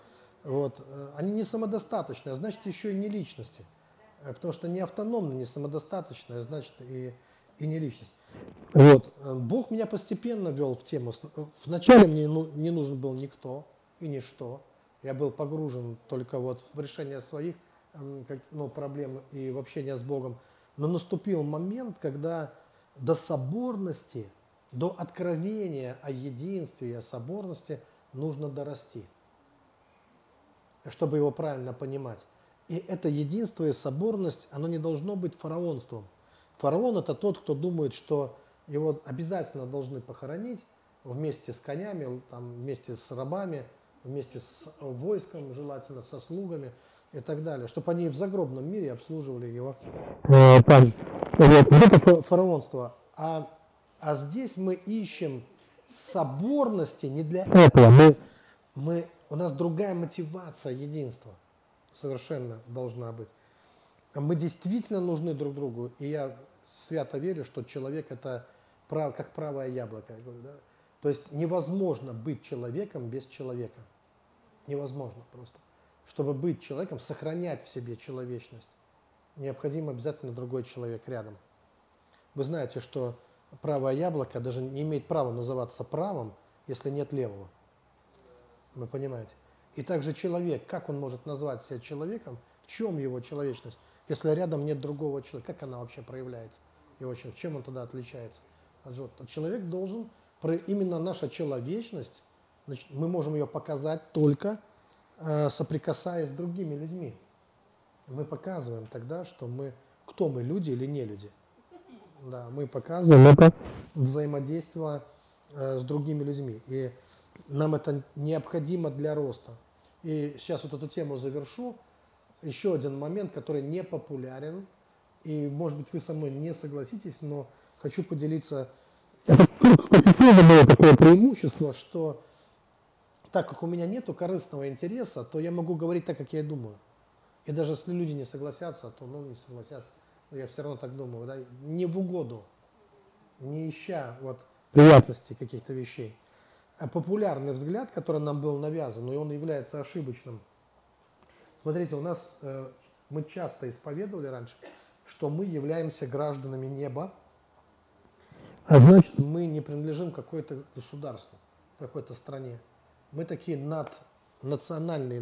Вот. Э, они не самодостаточные, а значит еще и не личности. Э, потому что не автономно, не самодостаточное, а значит и, и не личность. Вот. Э, Бог меня постепенно вел в тему. Вначале мне ну, не нужен был никто и ничто. Я был погружен только вот в решение своих ну, проблем и в общение с Богом. Но наступил момент, когда до соборности, до откровения о единстве и о соборности нужно дорасти, чтобы его правильно понимать. И это единство и соборность, оно не должно быть фараонством. Фараон это тот, кто думает, что его обязательно должны похоронить вместе с конями, там, вместе с рабами, вместе с войском, желательно со слугами и так далее, чтобы они в загробном мире обслуживали его. Э, это фараонство. А, а здесь мы ищем соборности не для этого. Мы, мы, у нас другая мотивация единства совершенно должна быть. Мы действительно нужны друг другу, и я свято верю, что человек это прав, как правое яблоко. Я говорю, да? То есть невозможно быть человеком без человека. Невозможно просто. Чтобы быть человеком, сохранять в себе человечность, необходим обязательно другой человек рядом. Вы знаете, что правое яблоко даже не имеет права называться правым, если нет левого. Вы понимаете? И также человек, как он может назвать себя человеком, в чем его человечность, если рядом нет другого человека, как она вообще проявляется? И очень, чем он тогда отличается от животного? Человек должен, именно наша человечность, значит, мы можем ее показать только э, соприкасаясь с другими людьми. Мы показываем тогда, что мы, кто мы, люди или не люди. Да, мы показываем это взаимодействие э, с другими людьми. И нам это необходимо для роста. И сейчас вот эту тему завершу. Еще один момент, который не популярен, и, может быть, вы со мной не согласитесь, но хочу поделиться. Это было такое преимущество, что так как у меня нет корыстного интереса, то я могу говорить так, как я думаю. И даже если люди не согласятся, то ну не согласятся. Но я все равно так думаю, да, не в угоду, не ища вот приятности каких-то вещей. А популярный взгляд, который нам был навязан, и он является ошибочным. Смотрите, у нас э, мы часто исповедовали раньше, что мы являемся гражданами неба, а значит мы не принадлежим какой-то государству, какой-то стране. Мы такие наднациональные,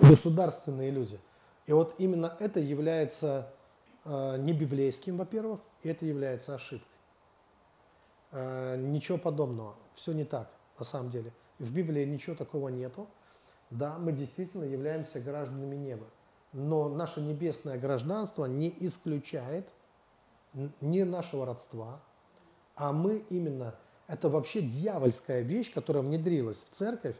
надгосударственные люди. И вот именно это является э, не библейским, во-первых, и это является ошибкой. Э, ничего подобного. Все не так, на самом деле. В Библии ничего такого нету. Да, мы действительно являемся гражданами неба. Но наше небесное гражданство не исключает ни нашего родства, а мы именно, это вообще дьявольская вещь, которая внедрилась в церковь,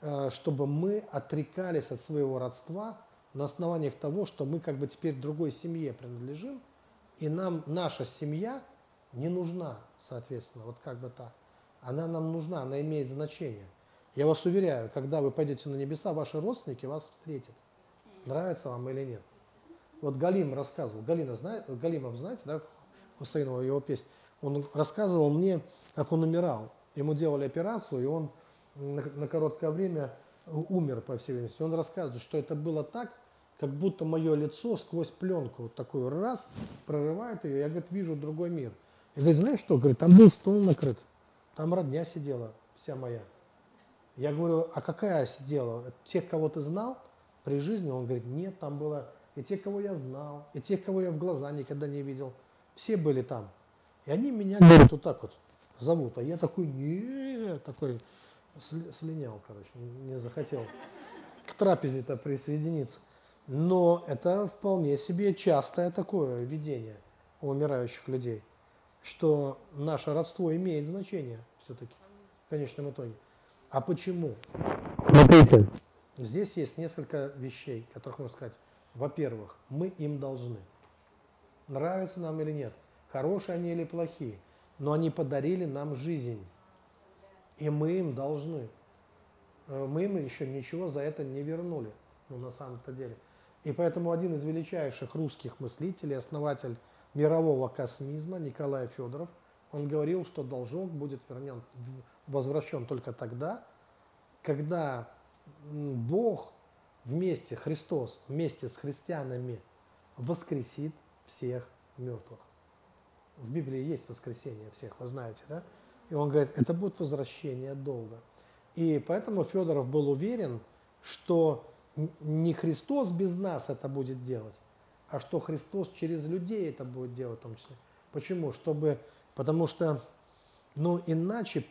э, чтобы мы отрекались от своего родства на основаниях того, что мы как бы теперь другой семье принадлежим, и нам наша семья не нужна, соответственно, вот как бы так. Она нам нужна, она имеет значение. Я вас уверяю, когда вы пойдете на небеса, ваши родственники вас встретят. Нравится вам или нет? Вот Галим рассказывал, Галина знает, Галимов знаете, да, Хусейнова его песня, он рассказывал мне, как он умирал. Ему делали операцию, и он на, на короткое время умер, по всей видимости. Он рассказывает, что это было так, как будто мое лицо сквозь пленку вот такую раз прорывает ее, я, говорит, вижу другой мир. И говорит, знаешь что, говорит, там был стол накрыт, там родня сидела, вся моя. Я говорю, а какая сидела? Тех, кого ты знал при жизни? Он говорит, нет, там было и тех, кого я знал, и тех, кого я в глаза никогда не видел. Все были там. И они меня, говорят, вот так вот зовут. А я такой, нет, такой слинял, короче, не захотел к трапезе-то присоединиться. Но это вполне себе частое такое видение у умирающих людей что наше родство имеет значение все-таки в конечном итоге. А почему? Смотрите. Здесь есть несколько вещей, которых можно сказать. Во-первых, мы им должны. Нравятся нам или нет, хорошие они или плохие. но они подарили нам жизнь. И мы им должны. Э, мы им еще ничего за это не вернули, ну, на самом-то деле. И поэтому один из величайших русских мыслителей, основатель мирового космизма Николай Федоров, он говорил, что должок будет вернен, возвращен только тогда, когда Бог вместе, Христос, вместе с христианами воскресит всех мертвых. В Библии есть воскресение всех, вы знаете, да? И он говорит, это будет возвращение долга. И поэтому Федоров был уверен, что не Христос без нас это будет делать, а что Христос через людей это будет делать в том числе. Почему? Чтобы, потому что, ну иначе,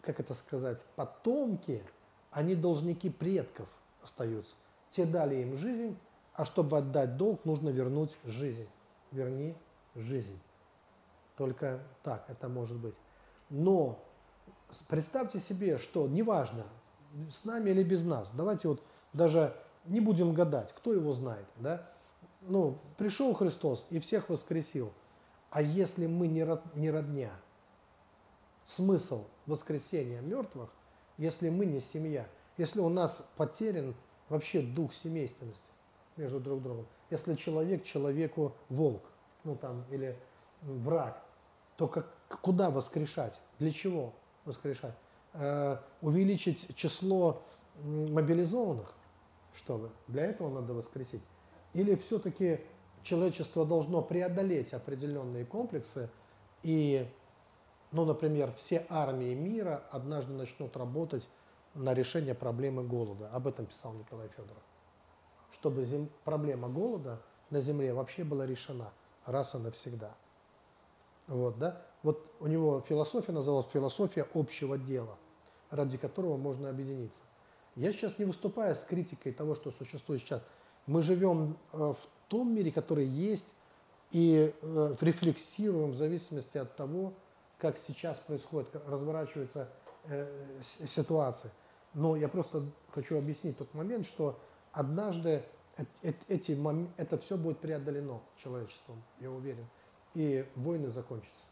как это сказать, потомки, они должники предков остаются. Те дали им жизнь, а чтобы отдать долг, нужно вернуть жизнь. Верни жизнь. Только так это может быть. Но представьте себе, что неважно, с нами или без нас, давайте вот даже не будем гадать, кто его знает, да? Ну, пришел Христос и всех воскресил. А если мы не, род, не родня? Смысл воскресения мертвых, если мы не семья, если у нас потерян вообще дух семейственности между друг другом, если человек человеку волк, ну там, или враг, то как, куда воскрешать? Для чего воскрешать? Э, увеличить число мобилизованных, чтобы для этого надо воскресить? Или все-таки человечество должно преодолеть определенные комплексы и, ну, например, все армии мира однажды начнут работать на решение проблемы голода. Об этом писал Николай Федоров. Чтобы зем... проблема голода на Земле вообще была решена раз и навсегда. Вот, да? вот у него философия называлась философия общего дела, ради которого можно объединиться. Я сейчас не выступаю с критикой того, что существует сейчас. Мы живем э, в том мире, который есть, и э, рефлексируем в зависимости от того, как сейчас происходит, разворачивается э, ситуация. Но я просто хочу объяснить тот момент, что однажды эти, это все будет преодолено человечеством, я уверен, и войны закончатся.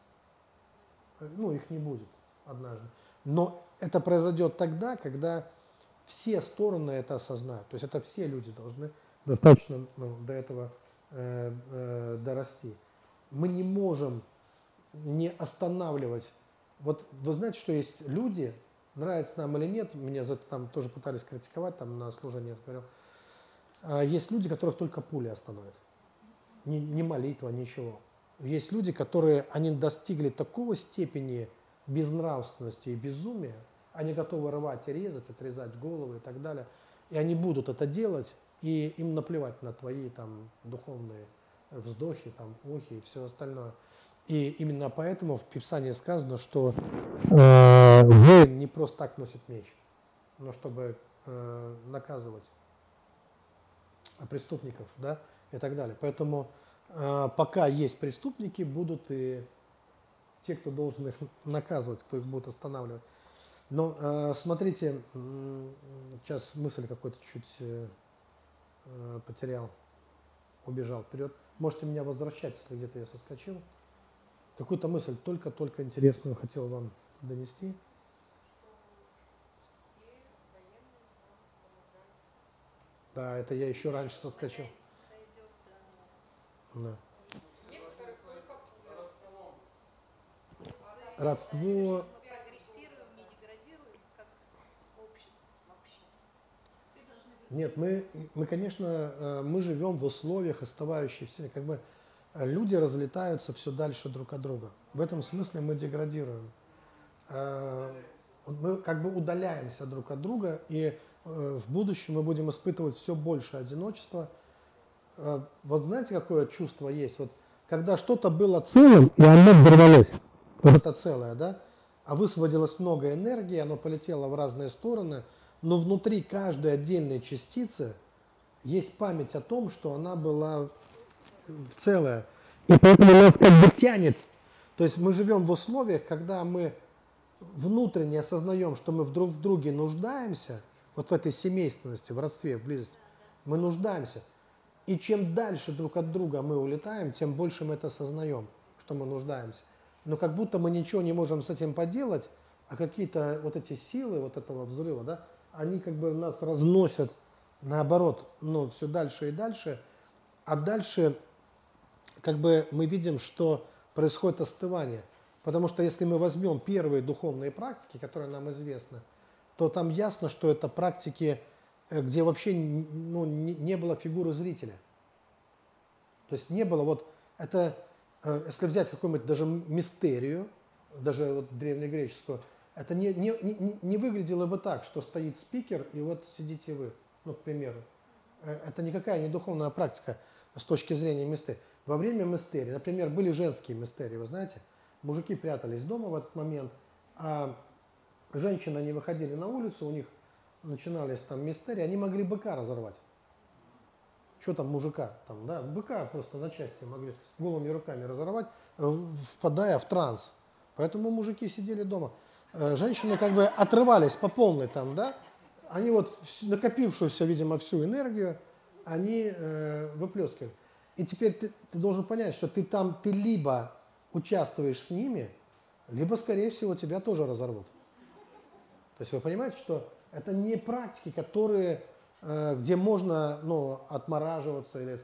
Ну, их не будет однажды. Но это произойдет тогда, когда все стороны это осознают. То есть это все люди должны достаточно ну, до этого э, э, дорасти. Мы не можем не останавливать. Вот вы знаете, что есть люди, нравится нам или нет, меня за это там тоже пытались критиковать, там на служении я говорил, а есть люди, которых только пули остановят. Ни, ни молитва, ничего. Есть люди, которые, они достигли такого степени безнравственности и безумия, они готовы рвать и резать, отрезать головы и так далее, и они будут это делать, и им наплевать на твои там духовные вздохи, там, охи и все остальное. И именно поэтому в Писании сказано, что э, воин не просто так носит меч, но чтобы э, наказывать преступников, да, и так далее. Поэтому э, пока есть преступники, будут и те, кто должен их наказывать, кто их будет останавливать. Но э, смотрите, сейчас мысль какой-то чуть э, потерял, убежал вперед. Можете меня возвращать, если где-то я соскочил. Какую-то мысль только-только интересную хотел вам донести. Да, это я еще раньше соскочил. Да. Родство. Нет, мы, мы, конечно, э, мы живем в условиях, оставающихся, как бы э, люди разлетаются все дальше друг от друга. В этом смысле мы деградируем. Э, мы как бы удаляемся друг от друга, и в будущем мы будем испытывать все больше одиночества. Вот знаете, какое чувство есть? Вот когда что-то было целым, и оно взорвалось. Это целое, да? А высвободилось много энергии, оно полетело в разные стороны, но внутри каждой отдельной частицы есть память о том, что она была целая. И поэтому нас как бы тянет. То есть мы живем в условиях, когда мы внутренне осознаем, что мы друг в друге нуждаемся – вот в этой семейственности, в родстве, в близости, мы нуждаемся. И чем дальше друг от друга мы улетаем, тем больше мы это осознаем, что мы нуждаемся. но как будто мы ничего не можем с этим поделать, а какие-то вот эти силы вот этого взрыва, да, они как бы нас разносят наоборот, ну, все дальше и дальше, а дальше как бы мы видим, что происходит остывание. Потому что если мы возьмем первые духовные практики, которые нам известны, то там ясно, что это практики, э, где вообще ну, не было фигуры зрителя. То есть не было вот это, э, если взять какую-нибудь даже мистерию, даже вот древнегреческую, это не, не, не, не выглядело бы так, что стоит спикер и вот сидите вы, ну, к примеру. Э, это никакая не духовная практика с точки зрения мистерии. Во время мистерии, например, были женские мистерии, вы знаете, мужики прятались дома в этот момент, а женщины не выходили на улицу, у них начинались там мистерии, они могли быка разорвать. Что там мужика, там, да, быка просто на части могли голыми руками разорвать, впадая в транс. Поэтому мужики сидели дома. Э, женщины как бы отрывались по полной там, да, они вот накопившуюся, видимо, всю энергию, они э, выплескивали. И теперь ты, ты должен понять, что ты там, ты либо участвуешь с ними, либо, скорее всего, тебя тоже разорвут. То есть вы понимаете, что это не практики, которые, э, где можно ну, отмораживаться или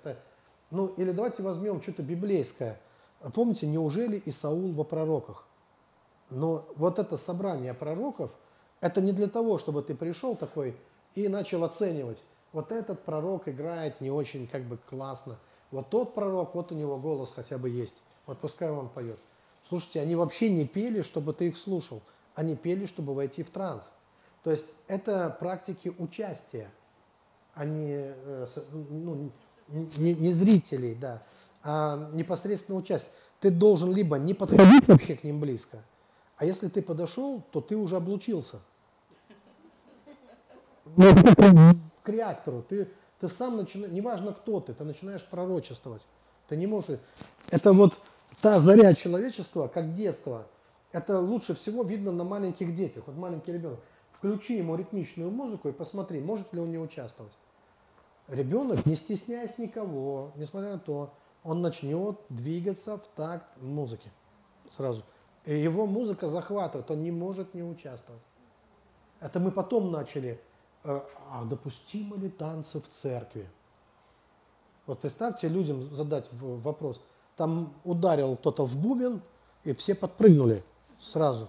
ну, или давайте возьмем что-то библейское. Помните, неужели Исаул во пророках? Но вот это собрание пророков, это не для того, чтобы ты пришел такой и начал оценивать. Вот этот пророк играет не очень как бы классно. Вот тот пророк, вот у него голос хотя бы есть. Вот пускай он поет. Слушайте, они вообще не пели, чтобы ты их слушал. Они пели, чтобы войти в транс. То есть это практики участия, а не, э, ну, не, не зрителей, да, а непосредственно участие. Ты должен либо не подходить вообще к ним близко, а если ты подошел, то ты уже облучился. К реактору. Ты, ты сам начинаешь, неважно кто ты, ты начинаешь пророчествовать. Ты не можешь... Это вот та заря человечества, как детство, это лучше всего видно на маленьких детях. Вот маленький ребенок. Включи ему ритмичную музыку и посмотри, может ли он не участвовать. Ребенок, не стесняясь никого, несмотря на то, он начнет двигаться в такт музыки сразу. И его музыка захватывает, он не может не участвовать. Это мы потом начали, э, а допустимо ли танцы в церкви? Вот представьте людям задать вопрос, там ударил кто-то в бубен, и все подпрыгнули сразу.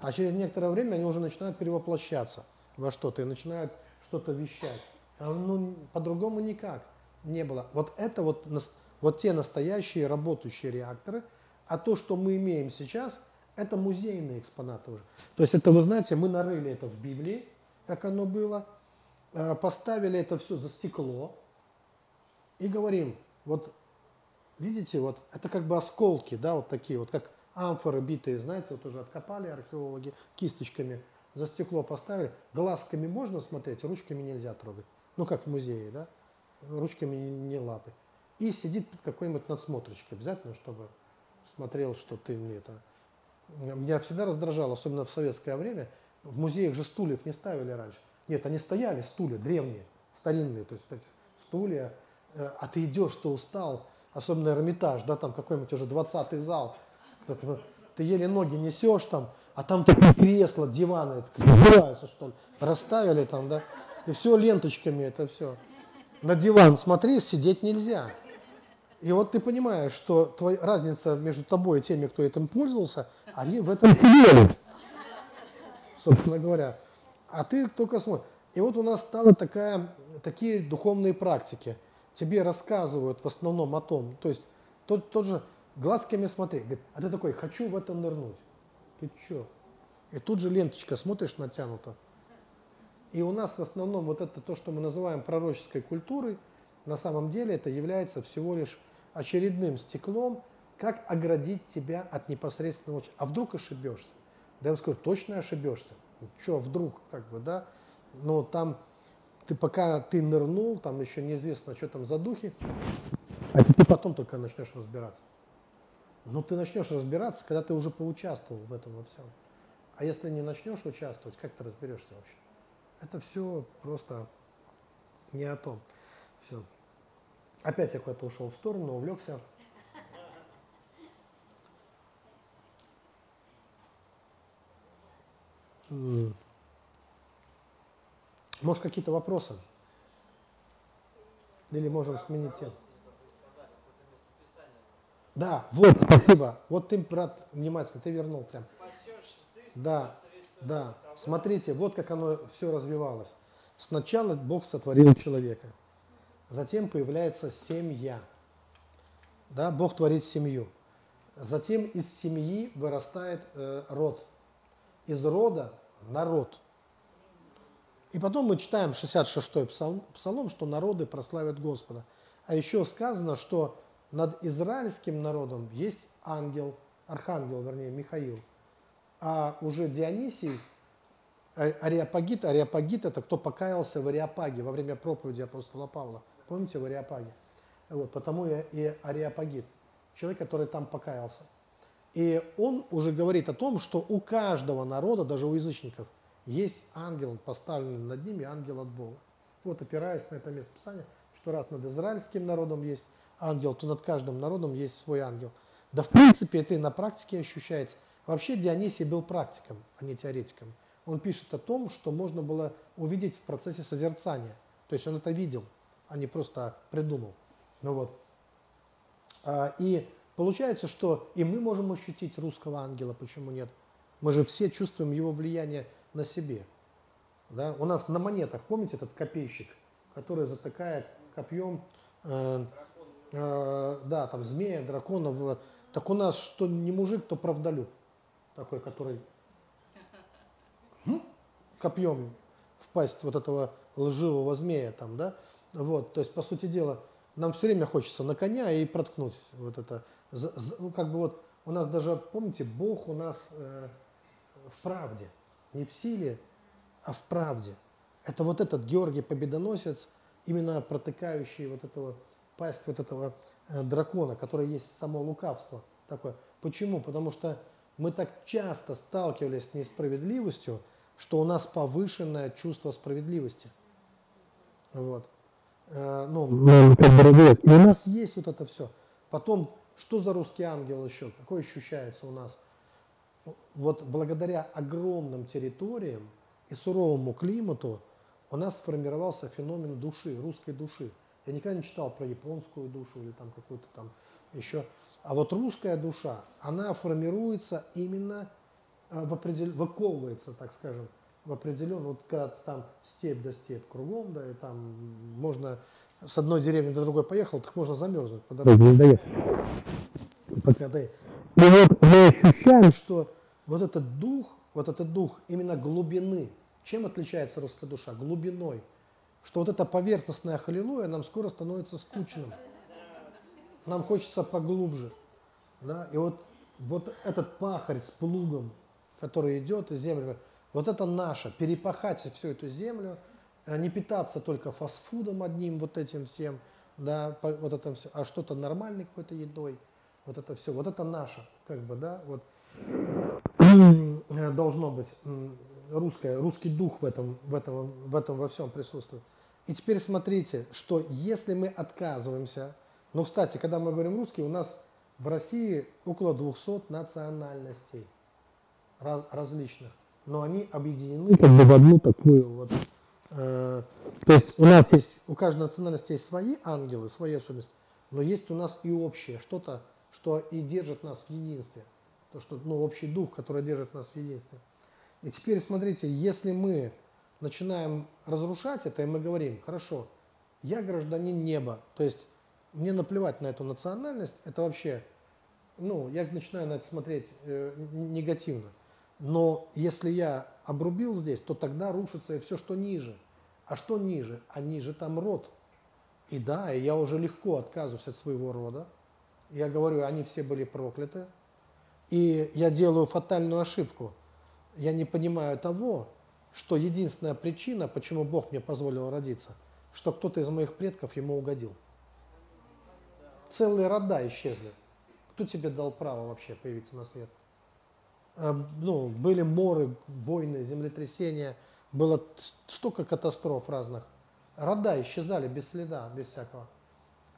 А через некоторое время они уже начинают перевоплощаться во что-то и начинают что-то вещать. А ну, по-другому никак не было. Вот это вот, вот те настоящие работающие реакторы, а то, что мы имеем сейчас, это музейные экспонаты уже. То есть это, вы знаете, мы нарыли это в Библии, как оно было, э, поставили это все за стекло и говорим, вот видите, вот это как бы осколки, да, вот такие вот, как амфоры битые, знаете, вот уже откопали археологи кисточками, за стекло поставили, глазками можно смотреть, ручками нельзя трогать. Ну, как в музее, да, ручками не лапы. И сидит какой-нибудь надсмотрщик обязательно, чтобы смотрел, что ты мне это... Меня всегда раздражало, особенно в советское время, в музеях же стульев не ставили раньше. Нет, они стояли, стулья, древние, старинные, то есть эти стулья, э, а ты идешь, ты устал, особенно Эрмитаж, да, там какой-нибудь уже 20 зал, ты еле ноги несешь там, а там такие кресла, диваны, убираются что ли, расставили там, да, и все ленточками это все. На диван смотри, сидеть нельзя. И вот ты понимаешь, что твоя разница между тобой и теми, кто этим пользовался, они в этом деле, собственно говоря. А ты только смотришь. И вот у нас стало такая, такие духовные практики. Тебе рассказывают в основном о том, то есть тот, тот же глазками смотри, говорит, а ты такой, хочу в это нырнуть. Ты чё? И тут же ленточка, смотришь, натянута. И у нас в основном вот это то, что мы называем пророческой культурой, на самом деле это является всего лишь очередным стеклом, как оградить тебя от непосредственного А вдруг ошибешься? Да я вам скажу, точно ошибешься. Что, вдруг, как бы, да? Но там, ты пока ты нырнул, там еще неизвестно, что там за духи, а ты потом только начнешь разбираться. Но ты начнешь разбираться, когда ты уже поучаствовал в этом во всем. А если не начнешь участвовать, как ты разберешься вообще? Это все просто не о том. Все. Опять я куда-то ушел в сторону, увлекся. Может, какие-то вопросы? Или можем сменить тему? Да, вот, спасибо. Вот ты, брат, внимательно, ты вернул прям. Да, да. Смотрите, вот как оно все развивалось. Сначала Бог сотворил человека. Затем появляется семья. Да, Бог творит семью. Затем из семьи вырастает э, род. Из рода народ. И потом мы читаем 66-й псалом, псалом, что народы прославят Господа. А еще сказано, что над израильским народом есть ангел, архангел, вернее, Михаил. А уже Дионисий, а, Ариапагит, Ариапагит это кто покаялся в Ариапаге во время проповеди апостола Павла. Помните в Ариапаге? Вот, потому и, и Ариапагит, человек, который там покаялся. И он уже говорит о том, что у каждого народа, даже у язычников, есть ангел, поставленный над ними, ангел от Бога. Вот опираясь на это место Писания, что раз над израильским народом есть ангел, то над каждым народом есть свой ангел. Да в принципе это и на практике ощущается. Вообще Дионисий был практиком, а не теоретиком. Он пишет о том, что можно было увидеть в процессе созерцания. То есть он это видел, а не просто придумал. Ну вот. А, и получается, что и мы можем ощутить русского ангела, почему нет? Мы же все чувствуем его влияние на себе. Да? У нас на монетах, помните этот копейщик, который затыкает копьем э, э, да, там змея, драконов. Так у нас что не мужик, то правдолюб. Такой, который копьем в пасть вот этого лживого змея там, да. Вот, то есть, по сути дела, нам все время хочется на коня и проткнуть вот это. Ну, как бы вот у нас даже, помните, Бог у нас э, в правде, не в силе, а в правде. Это вот этот Георгий Победоносец, именно протыкающий вот этого пасть вот этого э, дракона, который есть само лукавство такое. Почему? Потому что мы так часто сталкивались с несправедливостью, что у нас повышенное чувство справедливости. Вот. Э, ну, у нас есть вот это все. Потом, что за русский ангел еще? Какой ощущается у нас? Вот благодаря огромным территориям и суровому климату у нас сформировался феномен души, русской души. Я никогда не читал про японскую душу или там какую-то там еще. А вот русская душа, она формируется именно э, в определ... выковывается, так скажем, в определенном, вот когда там степь до степь кругом, да, и там можно с одной деревни до другой поехал, так можно замерзнуть по дороге, не. Пока доехать. И вот мы ощущаем, что вот этот дух, вот этот дух именно глубины, чем отличается русская душа? Глубиной что вот это поверхностное халилуя нам скоро становится скучным. Нам хочется поглубже. Да? И вот, вот этот пахарь с плугом, который идет из земли, вот это наше, перепахать всю эту землю, а не питаться только фастфудом одним, вот этим всем, да, вот это все, а что-то нормальной какой-то едой, вот это все, вот это наше, как бы, да, вот. Должно быть русское, русский дух в этом, в этом, в этом во всем присутствует. И теперь смотрите, что если мы отказываемся, ну, кстати, когда мы говорим русский, у нас в России около 200 национальностей раз, различных, но они объединены как бы в одну такую вот. Э, то есть у нас есть, у каждой национальности есть свои ангелы, свои особенности, но есть у нас и общее, что-то, что и держит нас в единстве. То, что, ну, общий дух, который держит нас в единстве. И теперь смотрите, если мы начинаем разрушать это, и мы говорим, хорошо, я гражданин неба, то есть мне наплевать на эту национальность, это вообще, ну, я начинаю на это смотреть э, негативно. Но если я обрубил здесь, то тогда рушится и все, что ниже. А что ниже? А ниже там род. И да, и я уже легко отказываюсь от своего рода. Я говорю, они все были прокляты. И я делаю фатальную ошибку. Я не понимаю того, что единственная причина, почему Бог мне позволил родиться, что кто-то из моих предков ему угодил. Целые рода исчезли. Кто тебе дал право вообще появиться на свет? А, ну, были моры, войны, землетрясения, было столько катастроф разных. Рода исчезали без следа, без всякого.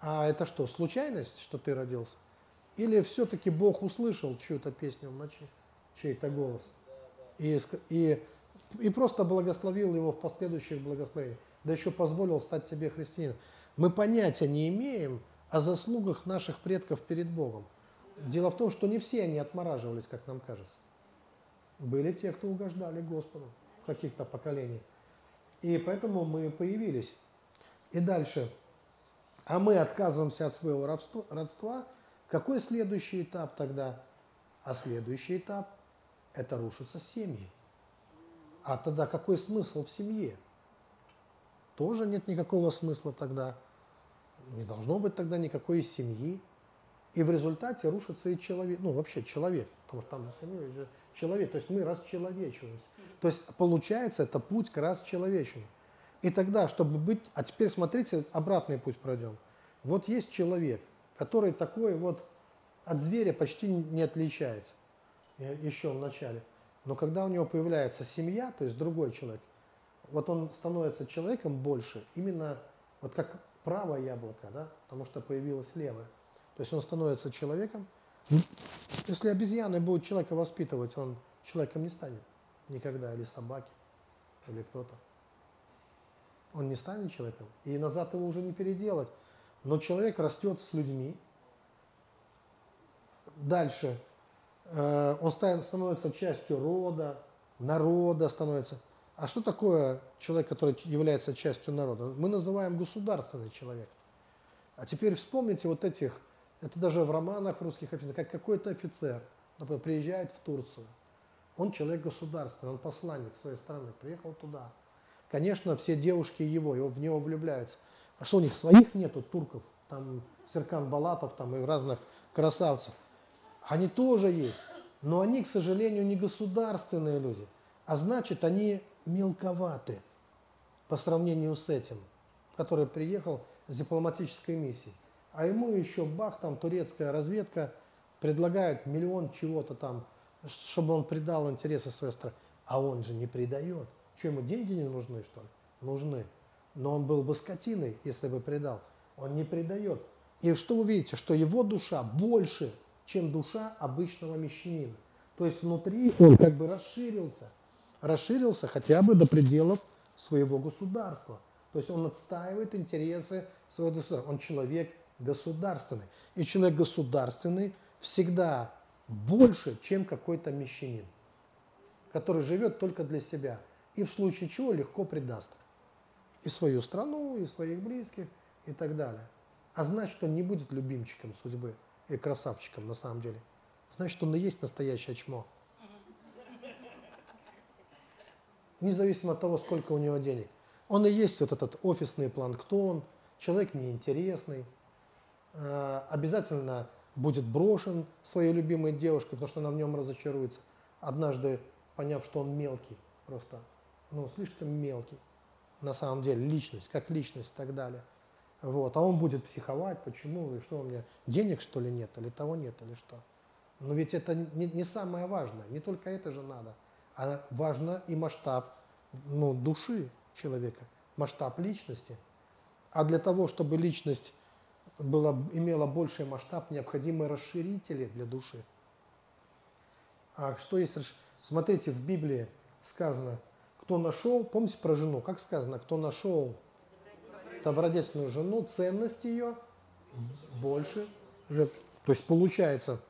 А это что, случайность, что ты родился? Или все-таки Бог услышал чью-то песню в ночи, чей-то голос? И, и и просто благословил его в последующих благословениях, да еще позволил стать тебе христианином. Мы понятия не имеем о заслугах наших предков перед Богом. Дело в том, что не все они отмораживались, как нам кажется. Были те, кто угождали Господу в каких-то поколениях. И поэтому мы появились. И дальше. А мы отказываемся от своего родства. Какой следующий этап тогда? А следующий этап – это рушатся семьи. А тогда какой смысл в семье? Тоже нет никакого смысла тогда. Не должно быть тогда никакой семьи. И в результате рушится и человек, ну вообще человек, потому что там за семьей же человек, то есть мы расчеловечиваемся. То есть получается это путь к расчеловечению. И тогда, чтобы быть, а теперь смотрите, обратный путь пройдем. Вот есть человек, который такой вот от зверя почти не отличается еще в начале. Но когда у него появляется семья, то есть другой человек, вот он становится человеком больше, именно вот как правое яблоко, да, потому что появилось левое. То есть он становится человеком. Если обезьяны будут человека воспитывать, он человеком не станет никогда, или собаки, или кто-то. Он не станет человеком, и назад его уже не переделать. Но человек растет с людьми. Дальше э, он становится частью рода, народа становится. А что такое человек, который является частью народа? Мы называем государственный человек. А теперь вспомните вот этих это даже в романах в русских описано, как какой-то офицер, например, приезжает в Турцию. Он человек государственный, он посланник своей страны, приехал туда. Конечно, все девушки его, его в него влюбляются. А что у них своих нету, турков? Там Серкан Балатов там, и разных красавцев. Они тоже есть. Но они, к сожалению, не государственные люди. А значит, они мелковаты по сравнению с этим, который приехал с дипломатической миссией а ему еще бах, там турецкая разведка предлагает миллион чего-то там, чтобы он придал интересы своей страны. А он же не предает. Что, ему деньги не нужны, что ли? Нужны. Но он был бы скотиной, если бы предал. Он не предает. И что вы видите, что его душа больше, чем душа обычного мещанина. То есть внутри он как бы расширился. Расширился хотя бы до пределов своего государства. То есть он отстаивает интересы своего государства. Он человек государственный. И человек государственный всегда больше, чем какой-то мещанин, который живет только для себя и в случае чего легко предаст и свою страну, и своих близких, и так далее. А значит, он не будет любимчиком судьбы и красавчиком на самом деле. Значит, он и есть настоящее чмо. Независимо от того, сколько у него денег. Он и есть вот этот офисный планктон, человек неинтересный, обязательно будет брошен своей любимой девушкой, потому что она в нем разочаруется. Однажды поняв, что он мелкий, просто, ну, слишком мелкий, на самом деле, личность, как личность и так далее. Вот. А он будет психовать, почему, и что у меня, денег что ли нет, или того нет, или что. Но ведь это не, не самое важное, не только это же надо, а важно и масштаб ну, души человека, масштаб личности. А для того, чтобы личность было, имело больший масштаб, необходимы расширители для души. А что есть? Смотрите, в Библии сказано, кто нашел, помните про жену, как сказано, кто нашел добродетельную жену, ценность ее больше. То есть получается,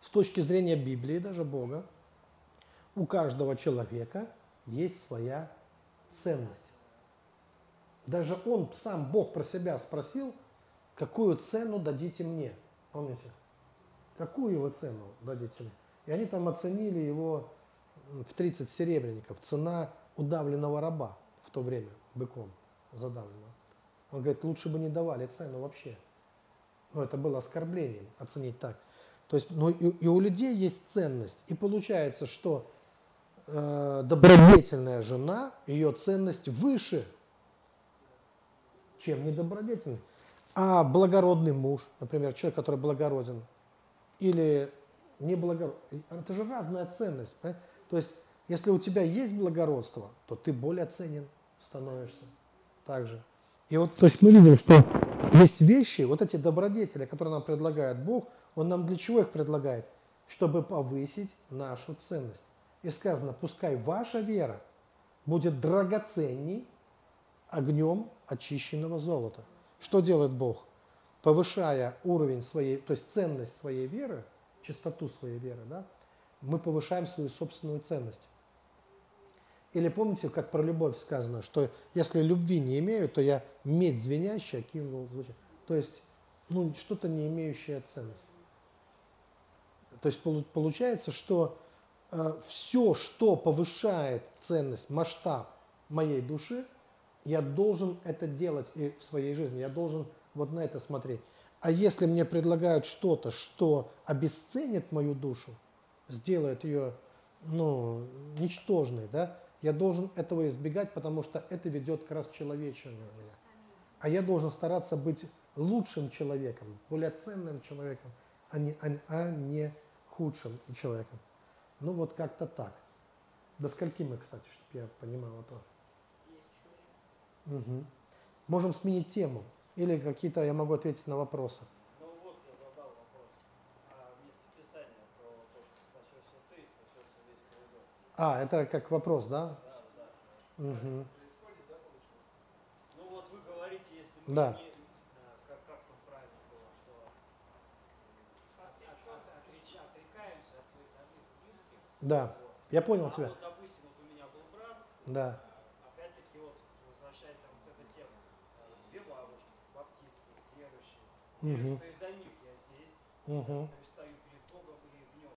с точки зрения Библии, даже Бога, у каждого человека есть своя ценность. Даже он сам, Бог про себя спросил – какую цену дадите мне? Помните? Какую его цену дадите мне? И они там оценили его в 30 серебряников. Цена удавленного раба в то время, быком задавленного. Он говорит, лучше бы не давали цену вообще. Но это было оскорблением оценить так. То есть, ну, и, и у людей есть ценность. И получается, что э, добродетельная жена, ее ценность выше, чем недобродетельная. А благородный муж, например, человек, который благороден, или не благороден, это же разная ценность. Понимаете? То есть, если у тебя есть благородство, то ты более ценен становишься также. И вот, то есть мы видим, что есть вещи, вот эти добродетели, которые нам предлагает Бог, Он нам для чего их предлагает? Чтобы повысить нашу ценность. И сказано, пускай ваша вера будет драгоценней огнем очищенного золота. Что делает Бог? Повышая уровень своей, то есть ценность своей веры, чистоту своей веры, да, мы повышаем свою собственную ценность. Или помните, как про любовь сказано, что если любви не имею, то я медь звенящая, кинул звучит. То есть, ну, что-то не имеющее ценность. То есть получается, что э, все, что повышает ценность, масштаб моей души, я должен это делать и в своей жизни, я должен вот на это смотреть. А если мне предлагают что-то, что обесценит мою душу, сделает ее ну, ничтожной, да, я должен этого избегать, потому что это ведет к человечению меня. А я должен стараться быть лучшим человеком, более ценным человеком, а не, а, а не худшим человеком. Ну вот как-то так. До скольки мы, кстати, чтобы я понимал это? Угу. Можем сменить тему. Или какие-то я могу ответить на вопросы. Ну вот я задал вопрос. А место Писания про то, что спасешься ты и спасется весь твой дом. А, это как вопрос, да? Да, да. Угу. Ну вот вы говорите, если мы Да. не... а, Как, как там правильно было, что от- от- отреча- отрекаемся от своих родных близких. Да, Вот. я понял а тебя. вот, допустим, вот у меня был брат, Да. а, опять-таки вот возвращаясь там вот эту тему. И что из-за них я здесь. Угу.